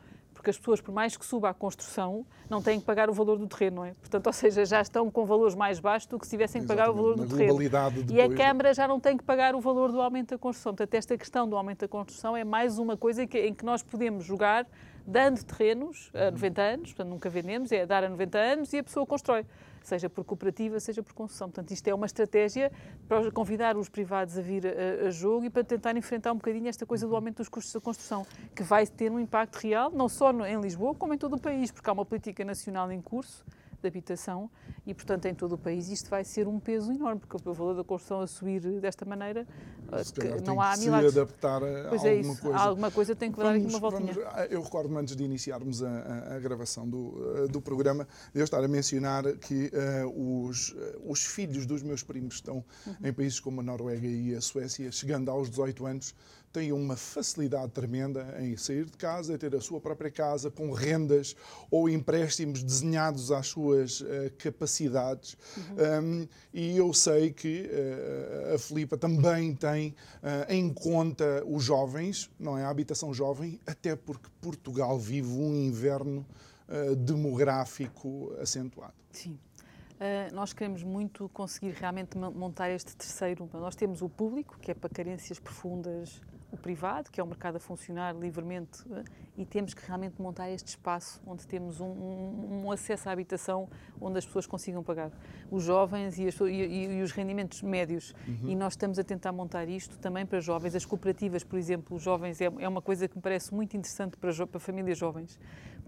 porque as pessoas, por mais que suba a construção, não têm que pagar o valor do terreno, não é? Portanto, ou seja, já estão com valores mais baixos do que se tivessem que pagar o valor do terreno. Depois... E a Câmara já não tem que pagar o valor do aumento da construção. Portanto, esta questão do aumento da construção é mais uma coisa em que nós podemos jogar dando terrenos a 90 anos, portanto nunca vendemos, é dar a 90 anos e a pessoa constrói seja por cooperativa, seja por construção. Portanto, isto é uma estratégia para convidar os privados a vir a, a jogo e para tentar enfrentar um bocadinho esta coisa do aumento dos custos da construção, que vai ter um impacto real, não só no, em Lisboa, como em todo o país, porque há uma política nacional em curso de habitação e, portanto, em todo o país isto vai ser um peso enorme, porque o valor da construção a subir desta maneira, que não há milagres. se adaptar a pois alguma é isso, coisa. alguma coisa tem que dar aqui uma voltinha. Vamos, ah, eu recordo-me antes de iniciarmos a, a, a, gravação do, ah, do programa, de eu estar a mencionar que uh, os, os filhos dos meus primos estão uhum. em países como a Noruega e a Suécia, chegando aos 18 anos, têm uma facilidade tremenda em sair de casa, ter a sua própria casa com rendas ou empréstimos desenhados às suas uh, capacidades. Uhum. Um, e eu sei que uh, a Filipa também tem uh, em conta os jovens, não é? A habitação jovem, até porque Portugal vive um inverno demográfico acentuado. Sim. Uh, nós queremos muito conseguir realmente montar este terceiro. Nós temos o público, que é para carências profundas o privado, que é o mercado a funcionar livremente, eh, e temos que realmente montar este espaço onde temos um, um, um acesso à habitação onde as pessoas consigam pagar. Os jovens e, as, e, e os rendimentos médios. Uhum. E nós estamos a tentar montar isto também para jovens. As cooperativas, por exemplo, os jovens, é, é uma coisa que me parece muito interessante para, para famílias jovens,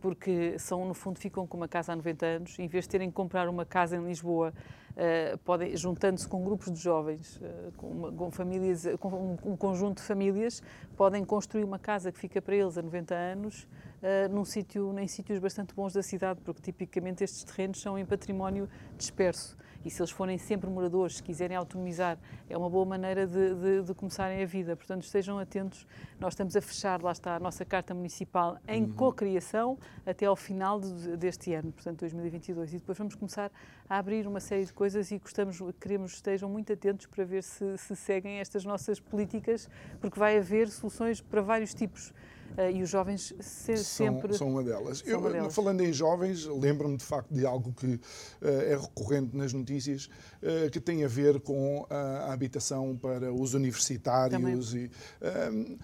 porque são, no fundo, ficam com uma casa há 90 anos, em vez de terem que comprar uma casa em Lisboa uh, podem, juntando-se com grupos de jovens, uh, com, uma, com, famílias, com um, um, conjunto de famílias, podem construir uma casa que fica para eles a 90 anos, uh, num sítio, em sítios bastante bons da cidade, porque tipicamente estes terrenos são em património disperso e se eles forem sempre moradores, se quiserem autonomizar, é uma boa maneira de, de, de começarem a vida. Portanto, estejam atentos. Nós estamos a fechar, lá está, a nossa Carta Municipal em uhum. co-criação até ao final de, deste ano, portanto, 2022. E depois vamos começar a abrir uma série de coisas e gostamos, queremos que estejam muito atentos para ver se, se seguem estas nossas políticas, porque vai haver soluções para vários tipos. Uh, e os jovens se, são, sempre. São uma delas. Eu, uma delas. Falando em jovens, lembro-me de facto de algo que uh, é recorrente nas notícias, uh, que tem a ver com a habitação para os universitários. Também. E,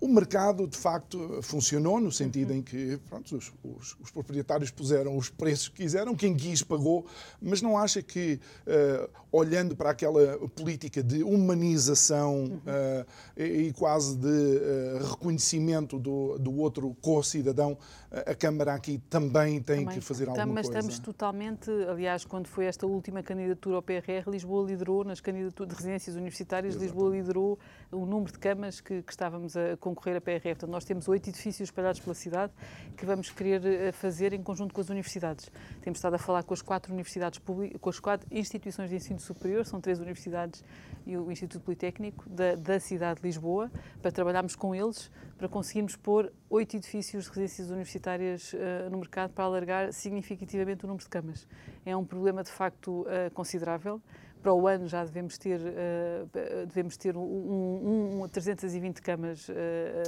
o mercado, de facto, funcionou no sentido em que pronto, os, os, os, proprietários puseram os preços que quiseram, quem quis pagou, mas não acha que, uh, olhando para aquela política de humanização uh, e, e, quase de uh, reconhecimento do, do outro co-cidadão, a Câmara aqui também tem também, que fazer alguma mas coisa? Mas estamos totalmente, aliás, quando foi esta última candidatura ao PRR, Lisboa liderou, nas candidaturas de residências universitárias. Lisboa liderou o número de camas que, que estávamos a concorrer a PRF. Portanto, nós temos oito edifícios espalhados pela cidade que vamos querer eh, fazer em conjunto com as universidades. Temos estado a falar com as quatro universidades públicas, com as quatro instituições de ensino superior, são três universidades e o Instituto Politécnico da, da cidade de Lisboa, para trabalharmos com eles, para conseguirmos pôr oito edifícios de residências universitárias uh, no mercado para alargar significativamente o número de camas. É um problema de facto uh, considerável para o ano já devemos ter, uh, devemos ter um, um, um 320 camas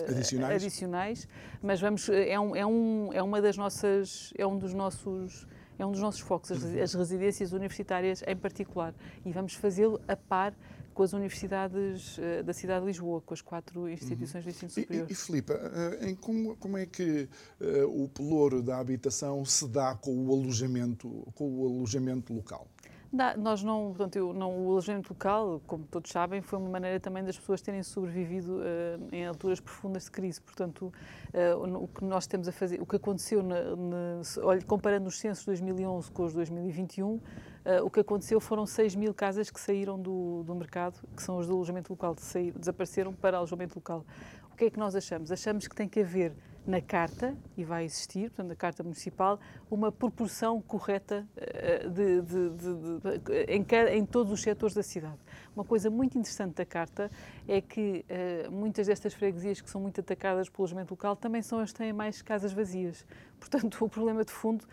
adicionais. adicionais. mas vamos, é, um, é, um, é uma das nossas, é um dos nossos é um dos nossos focos, as, as residências universitárias em particular, e vamos fazê-lo a par com as universidades uh, da cidade de Lisboa, com as quatro instituições uhum. de ensino superior. E, e Filipe, uh, como, como, é que uh, o pelouro da habitação se dá com o alojamento, com o alojamento local? nós não, portanto, eu, não, o alojamento local, como todos sabem, foi uma maneira também das pessoas terem sobrevivido uh, em alturas profundas de crise. Portanto, uh, o que nós temos a fazer, o que aconteceu, na, na, olha, comparando os censos de 2011 com os de 2021, uh, o que aconteceu foram 6 mil casas que saíram do, do mercado, que são os do alojamento local, desapareceram para alojamento local. O que é que nós achamos? Achamos que tem que haver na Carta, e vai existir, portanto, na Carta Municipal, uma proporção correta eh, de, de, de, em, em, todos os setores da cidade. Uma coisa muito interessante da Carta é que uh, muitas destas freguesias que são muito atacadas pelo alojamento local também são as que têm mais casas vazias. Portanto, o problema de fundo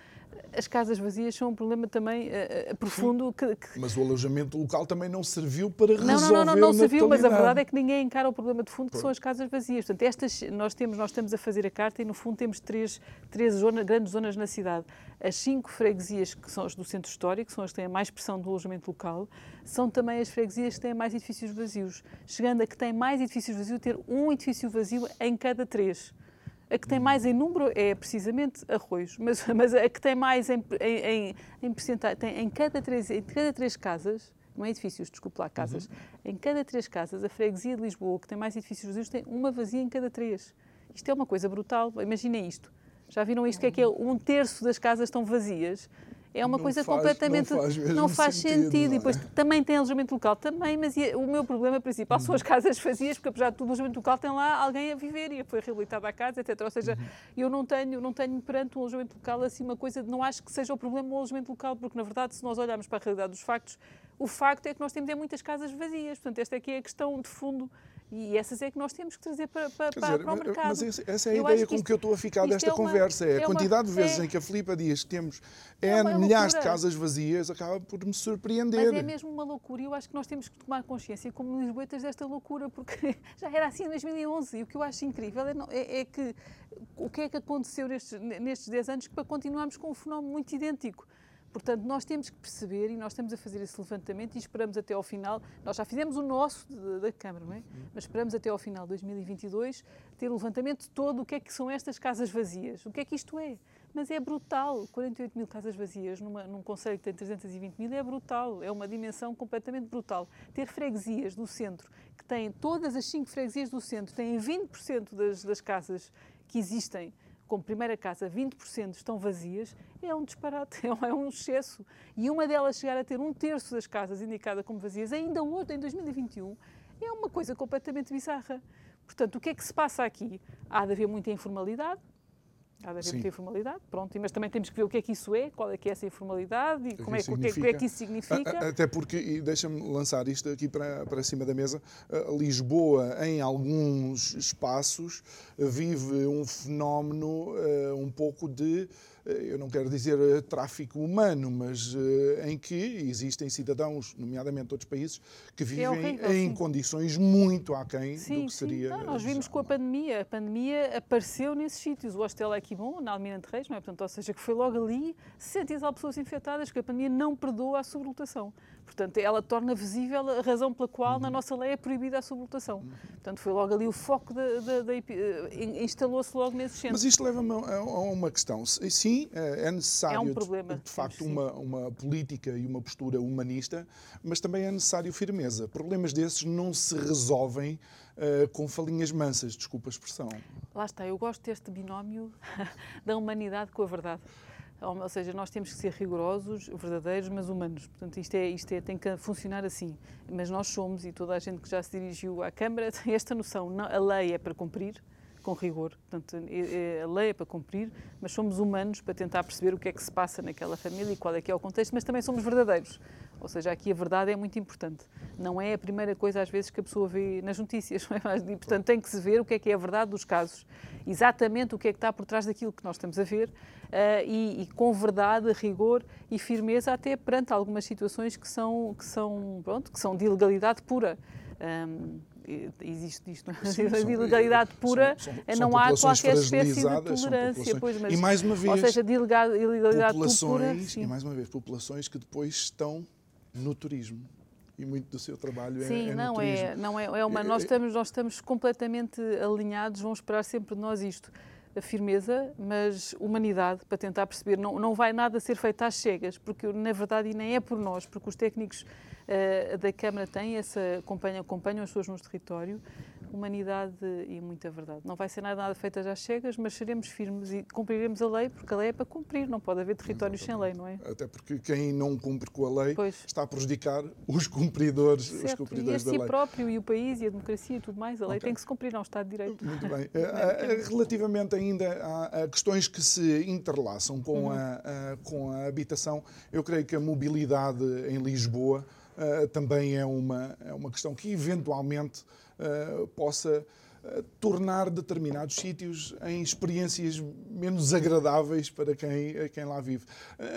as casas vazias são um problema também uh, profundo. Que, que... Mas o alojamento local também não serviu para resolver Não, não, não, não, não serviu, mas a verdade é que ninguém encara o problema de fundo, que são as casas vazias. Portanto, estas, nós, temos, nós estamos a fazer a carta e, no fundo, temos três, três zona, grandes zonas na cidade. As cinco freguesias, que são as do centro histórico, são as que têm mais pressão do alojamento local, são também as freguesias que têm mais edifícios vazios, chegando a que têm mais edifícios vazios, ter um edifício vazio em cada três. A que tem mais em número é precisamente arroz, mas, mas a que tem mais em, em, em percentagem, tem em cada, três, em cada três casas, não é edifícios, desculpe lá, casas, uhum. em cada três casas, a freguesia de Lisboa, que tem mais edifícios vazios, tem uma vazia em cada três. Isto é uma coisa brutal, imaginem isto. Já viram isto, que é que é um terço das casas estão vazias? É uma não coisa faz, completamente. Não faz, não faz sentido. sentido. Não é? E depois também tem alojamento local, também, mas o meu problema principal são as uhum. casas vazias, porque apesar de tudo, o alojamento local tem lá alguém a viver e foi reabilitada a casa, etc. Ou seja, uhum. eu não tenho, não tenho perante um alojamento local assim uma coisa, não acho que seja o problema o alojamento local, porque na verdade, se nós olharmos para a realidade dos factos, o facto é que nós temos é muitas casas vazias. Portanto, esta aqui é a questão de fundo e essas é que nós temos que trazer para, para, dizer, para o mercado. Mas essa é a eu ideia com que, que eu estou a ficar desta é uma, conversa. É, é a quantidade uma, de vezes é, em que a Filipa diz que temos é, é milhares de casas vazias, acaba por me surpreender. Mas é mesmo uma loucura e eu acho que nós temos que tomar consciência, como lisboetas, desta loucura, porque já era assim em 2011 e o que eu acho incrível é, é, é que o que é que aconteceu nestes, nestes 10 anos para continuarmos com um fenómeno muito idêntico. Portanto, nós temos que perceber e nós estamos a fazer esse levantamento e esperamos até ao final, nós já fizemos o nosso da Câmara, não é? Mas esperamos até ao final de 2022 ter o levantamento de todo o que é que são estas casas vazias, o que é que isto é. Mas é brutal, 48 mil casas vazias numa, num conselho que tem 320 mil é brutal, é uma dimensão completamente brutal. Ter freguesias do centro, que têm todas as cinco freguesias do centro, têm 20% das, das casas que existem como primeira casa 20% estão vazias, é um disparate, é um excesso. E uma delas chegar a ter um terço das casas indicada como vazias, ainda hoje, em 2021, é uma coisa completamente bizarra. Portanto, o que é que se passa aqui? Há de haver muita informalidade, Há de haver muita informalidade, pronto, mas também temos que ver o que é que isso é, qual é que é essa informalidade e como é, que, o que, é, que, é que isso significa. Até porque, e deixa-me lançar isto aqui para, para cima da mesa, Lisboa, em alguns espaços, vive um fenómeno uh, um pouco de eh, eu não quero dizer eh, tráfico humano, mas eh, em que existem cidadãos, nomeadamente de outros países, que é vivem é horrível, em sim. condições muito aquém sim, do que seria. Não, nós vimos com a pandemia. A pandemia apareceu nesses sítios. O Hostel Equimon, na Almirante Reis, não é? Portanto, ou seja, que foi logo ali, 60 pessoas infectadas, que a pandemia não perdoa a sobrelotação. Portanto, ela torna visível a razão pela qual uhum. na nossa lei é proibida a sublotação. Uhum. Portanto, foi logo ali o foco eh, instalou-se logo nesse centro. Mas isto leva-me a, uma questão. Sim, eh, é necessário, é um problema, de, de facto, uma, uma política e uma postura humanista, mas também é necessário firmeza. Problemas desses não se resolvem uh, com falinhas mansas, desculpa a expressão. Lá está, eu gosto deste binómio da humanidade com a verdade. Ou seja, nós temos que ser rigorosos, verdadeiros, mas humanos. Portanto, isto, é, isto é, tem que funcionar assim. Mas nós somos, e toda a gente que já se dirigiu à Câmara tem esta noção: não, a lei é para cumprir, com rigor. Portanto, é, é, a lei é para cumprir, mas somos humanos para tentar perceber o que é que se passa naquela família e qual é que é o contexto, mas também somos verdadeiros. Ou seja, aqui a verdade é muito importante. Não é a primeira coisa, às vezes, que a pessoa vê nas notícias. É? E, portanto, tem que se ver o que é que é a verdade dos casos. Exatamente o que é que está por trás daquilo que nós estamos a ver uh, e, e, com verdade, rigor e firmeza, até perante algumas situações que são, que são, pronto, que são de ilegalidade pura. Um, existe isto, não é? Sim, são, ilegalidade pura, são, são, não há qualquer espécie de tolerância. Pois, mas, e mais uma vez, ou seja, de ilegalidade pura. E mais uma vez, populações que depois estão no turismo e muito do seu trabalho é, Sim, é não, é, não é, é uma, nós estamos, nós estamos completamente alinhados, vão esperar sempre de nós isto, a firmeza, mas humanidade, para tentar perceber, não, não vai nada ser feito às cegas, porque na verdade e nem é por nós, porque os técnicos uh, da Câmara têm essa, acompanham, acompanham as pessoas no território, humanidade e muita verdade. Não vai ser nada, nada feito às cegas, mas seremos firmes e cumpriremos a lei, porque a lei é para cumprir, não pode haver territórios sem lei, não é? Até porque quem não cumpre com a lei pois. está a prejudicar os cumpridores, certo. os cumpridores e da si lei. próprio e o país e a democracia e tudo mais, a lei okay. tem que se cumprir, não é Estado de Direito. Muito bem. Eh, eh, relativamente ainda a, questões que se interlaçam com, uhum. a, a, com a habitação, eu creio que a mobilidade em Lisboa uh, também é uma, é uma questão que eventualmente uh, possa tornar determinados sítios em experiências menos agradáveis para quem, quem lá vive.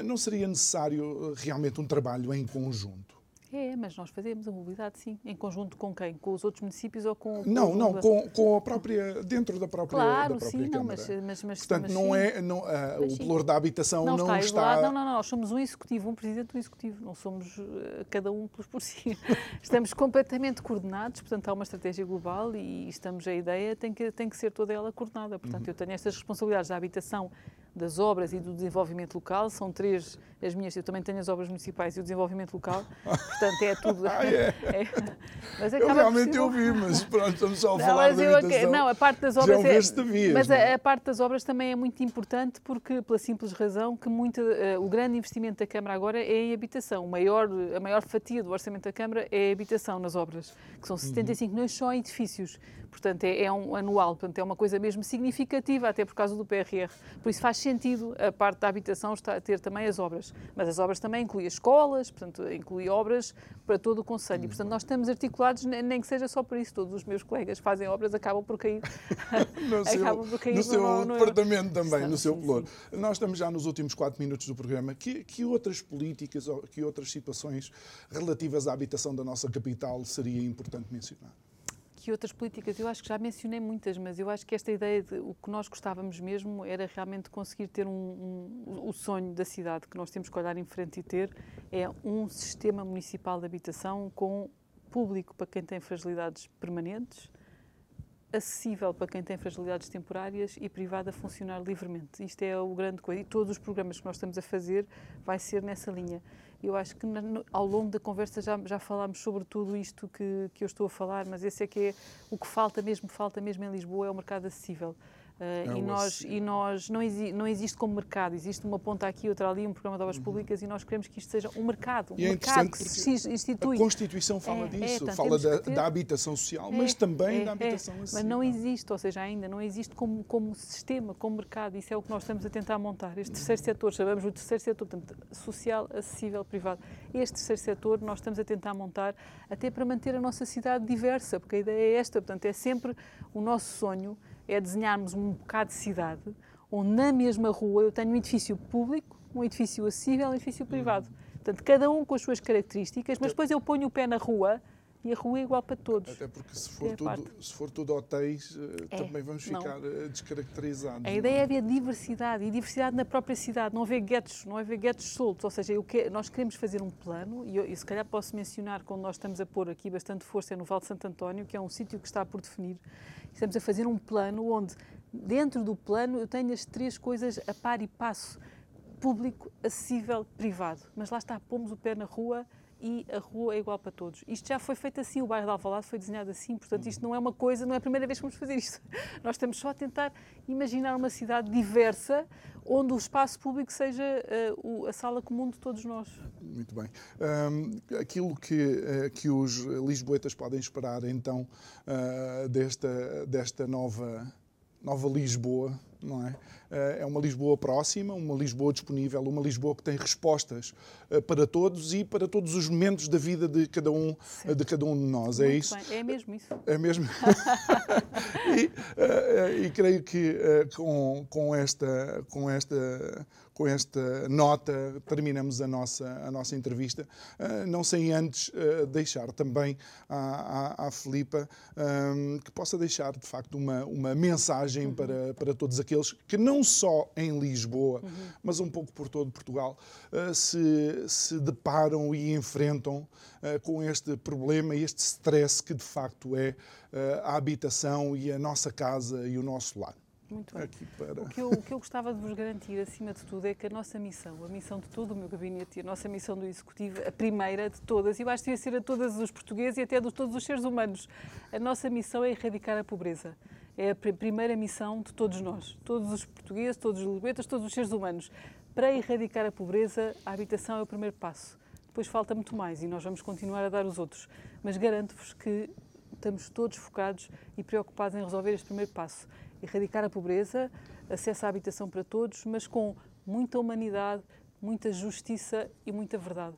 Não seria necessário realmente um trabalho em conjunto? É, mas nós fazemos a mobilidade, sim. Em conjunto com quem? Com os outros municípios ou com. com não, não, com, com, a própria. dentro da própria. Claro, da própria sim, Câmara. não, mas, mas, mas. Portanto, mas, não sim. é. Não, uh, o valor da habitação não, não está. está... Não, não, não, nós somos um executivo, um presidente do executivo. Não somos uh, cada um por, por si. estamos completamente coordenados, portanto, há uma estratégia global e estamos. A ideia tem que, tem que ser toda ela coordenada. Portanto, uhum. eu tenho estas responsabilidades da habitação das obras e do desenvolvimento local, são três as minhas, eu também tenho as obras municipais e o desenvolvimento local, portanto é tudo. ah, é. é. Mas eu realmente eu vi, mas pronto, estamos só a não, falar da habitação. Não, a parte das obras é, vias, mas a, a, parte das obras também é muito importante porque, pela simples razão que muito, uh, o grande investimento da Câmara agora é em habitação. O maior, a maior fatia do orçamento da Câmara é a habitação nas obras, que são 75 uhum. milhões só em edifícios. Portanto, é, é, um anual, portanto, é uma coisa mesmo significativa, até por causa do PRR. Por isso faz sentido a parte da habitação estar, ter também as obras. Mas as obras também incluem escolas, portanto, inclui obras para todo o Conselho. E, portanto, nós estamos articulados, nem que seja só por isso. Todos os meus colegas fazem obras, acabam por cair. no seu, acabam por cair no, seu no, no, departamento também, no seu plano. Nós estamos já nos últimos quatro minutos do programa. Que, que outras políticas, que outras situações relativas à habitação da nossa capital seria importante mencionar? Que outras políticas? Eu acho que já mencionei muitas, mas eu acho que esta ideia de o que nós gostávamos mesmo era realmente conseguir ter um, um, o sonho da cidade que nós temos que olhar em frente e ter é um sistema municipal de habitação com público para quem tem fragilidades permanentes, acessível para quem tem fragilidades temporárias e privado a funcionar livremente. Isto é o grande coisa. E todos os programas que nós estamos a fazer vai ser nessa linha. Eu acho que ao longo da conversa já, já falámos sobre tudo isto que, que eu estou a falar, mas esse é que é o que falta mesmo, falta mesmo em Lisboa, é o mercado acessível. Uh, e, nós, e nós não, exi não existe como mercado, existe uma ponta aqui, outra ali, um programa de obras uhum. públicas e nós queremos que isto seja um mercado, um e é mercado que se institui. A Constituição fala é, é disso, é, fala da, ter... da, habitação social, mas também é, da habitação acessível. Mas não existe, ou seja, ainda não existe como, como sistema, como mercado, isso é o que nós estamos a tentar montar. Este terceiro setor, chamamos o terceiro setor, portanto, social, acessível, privado. Este terceiro setor nós estamos a tentar montar até para manter a nossa cidade diversa, porque a ideia é esta, portanto, é sempre o nosso sonho é desenharmos um bocado de cidade onde na mesma rua eu tenho um edifício público, um edifício acessível e um edifício privado. Portanto, cada um com as suas características, mas depois eu ponho o pé na rua e a rua é igual para todos. Até porque se for, é tudo, se for tudo hotéis, eh, é, também vamos ficar não. Eh, descaracterizados. A ideia é haver diversidade e diversidade na própria cidade, não haver guetos, não haver guetos soltos. Ou seja, que, nós queremos fazer um plano, e, eu, e se calhar posso mencionar quando nós estamos a pôr aqui bastante força é no Val de Santo António, que é um sítio que está por definir. Estamos a fazer um plano onde, dentro do plano, eu tenho as três coisas a par e passo. Público, acessível, privado. Mas lá está, pomos o pé na rua e a rua é igual para todos. Isto já foi feito assim, o bairro de Alvalade foi desenhado assim, portanto isto não é uma coisa, não é a primeira vez que vamos fazer isto. Nós estamos só a tentar imaginar uma cidade diversa, onde o espaço público seja uh, o, a sala comum de todos nós. Muito bem. Um, aquilo que, uh, que os lisboetas podem esperar então uh, desta, desta nova, nova Lisboa, não é? Eh, é uma Lisboa próxima, uma Lisboa disponível, uma Lisboa que tem respostas eh, para todos e para todos os momentos da vida de cada um, Sim. de cada um de nós. É Muito é isso? Bem. É mesmo isso. É mesmo. e, e, creio que com, com, esta, com esta com esta nota terminamos a nossa, a nossa entrevista. Não sem antes deixar também à, à, à Filipa um, que possa deixar, de facto, uma, uma mensagem uhum. para, para todos aqueles que não só em Lisboa, uhum. mas um pouco por todo Portugal, se, se deparam e enfrentam com este problema, este stress que de facto é a habitação e a nossa casa e o nosso lar. Muito bem. Para... O, que eu, o que eu gostava de vos garantir, acima de tudo, é que a nossa missão, a missão de todo o meu gabinete e a nossa missão do Executivo, a primeira de todas, e eu acho que ser a todos os portugueses e até de todos os seres humanos, a nossa missão é erradicar a pobreza. É a primeira missão de todos nós, todos os portugueses, todos os lisboetas, todos os seres humanos. Para erradicar a pobreza, a habitação é o primeiro passo. Depois falta muito mais e nós vamos continuar a dar os outros. Mas garanto-vos que estamos todos focados e preocupados em resolver este primeiro passo erradicar a pobreza, acesso à habitação para todos, mas com muita humanidade, muita justiça e muita verdade.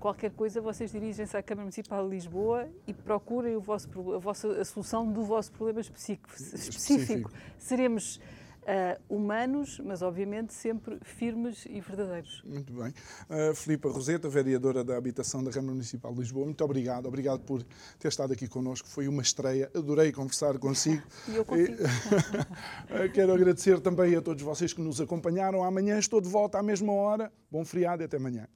qualquer coisa, vocês dirigem-se à Câmara Municipal de Lisboa e procurem o vosso, a, vossa, a solução do vosso problema específico. específico. Seremos Uh, humanos, mas obviamente sempre firmes e verdadeiros. Muito bem. Uh, Filipa Roseta, vereadora da Habitação da Câmara Municipal de Lisboa, muito obrigado. Obrigado por ter estado aqui connosco. Foi uma estreia. Adorei conversar consigo. E eu consigo. Quero agradecer também a todos vocês que nos acompanharam. Amanhã estou de volta à mesma hora. Bom feriado e até amanhã.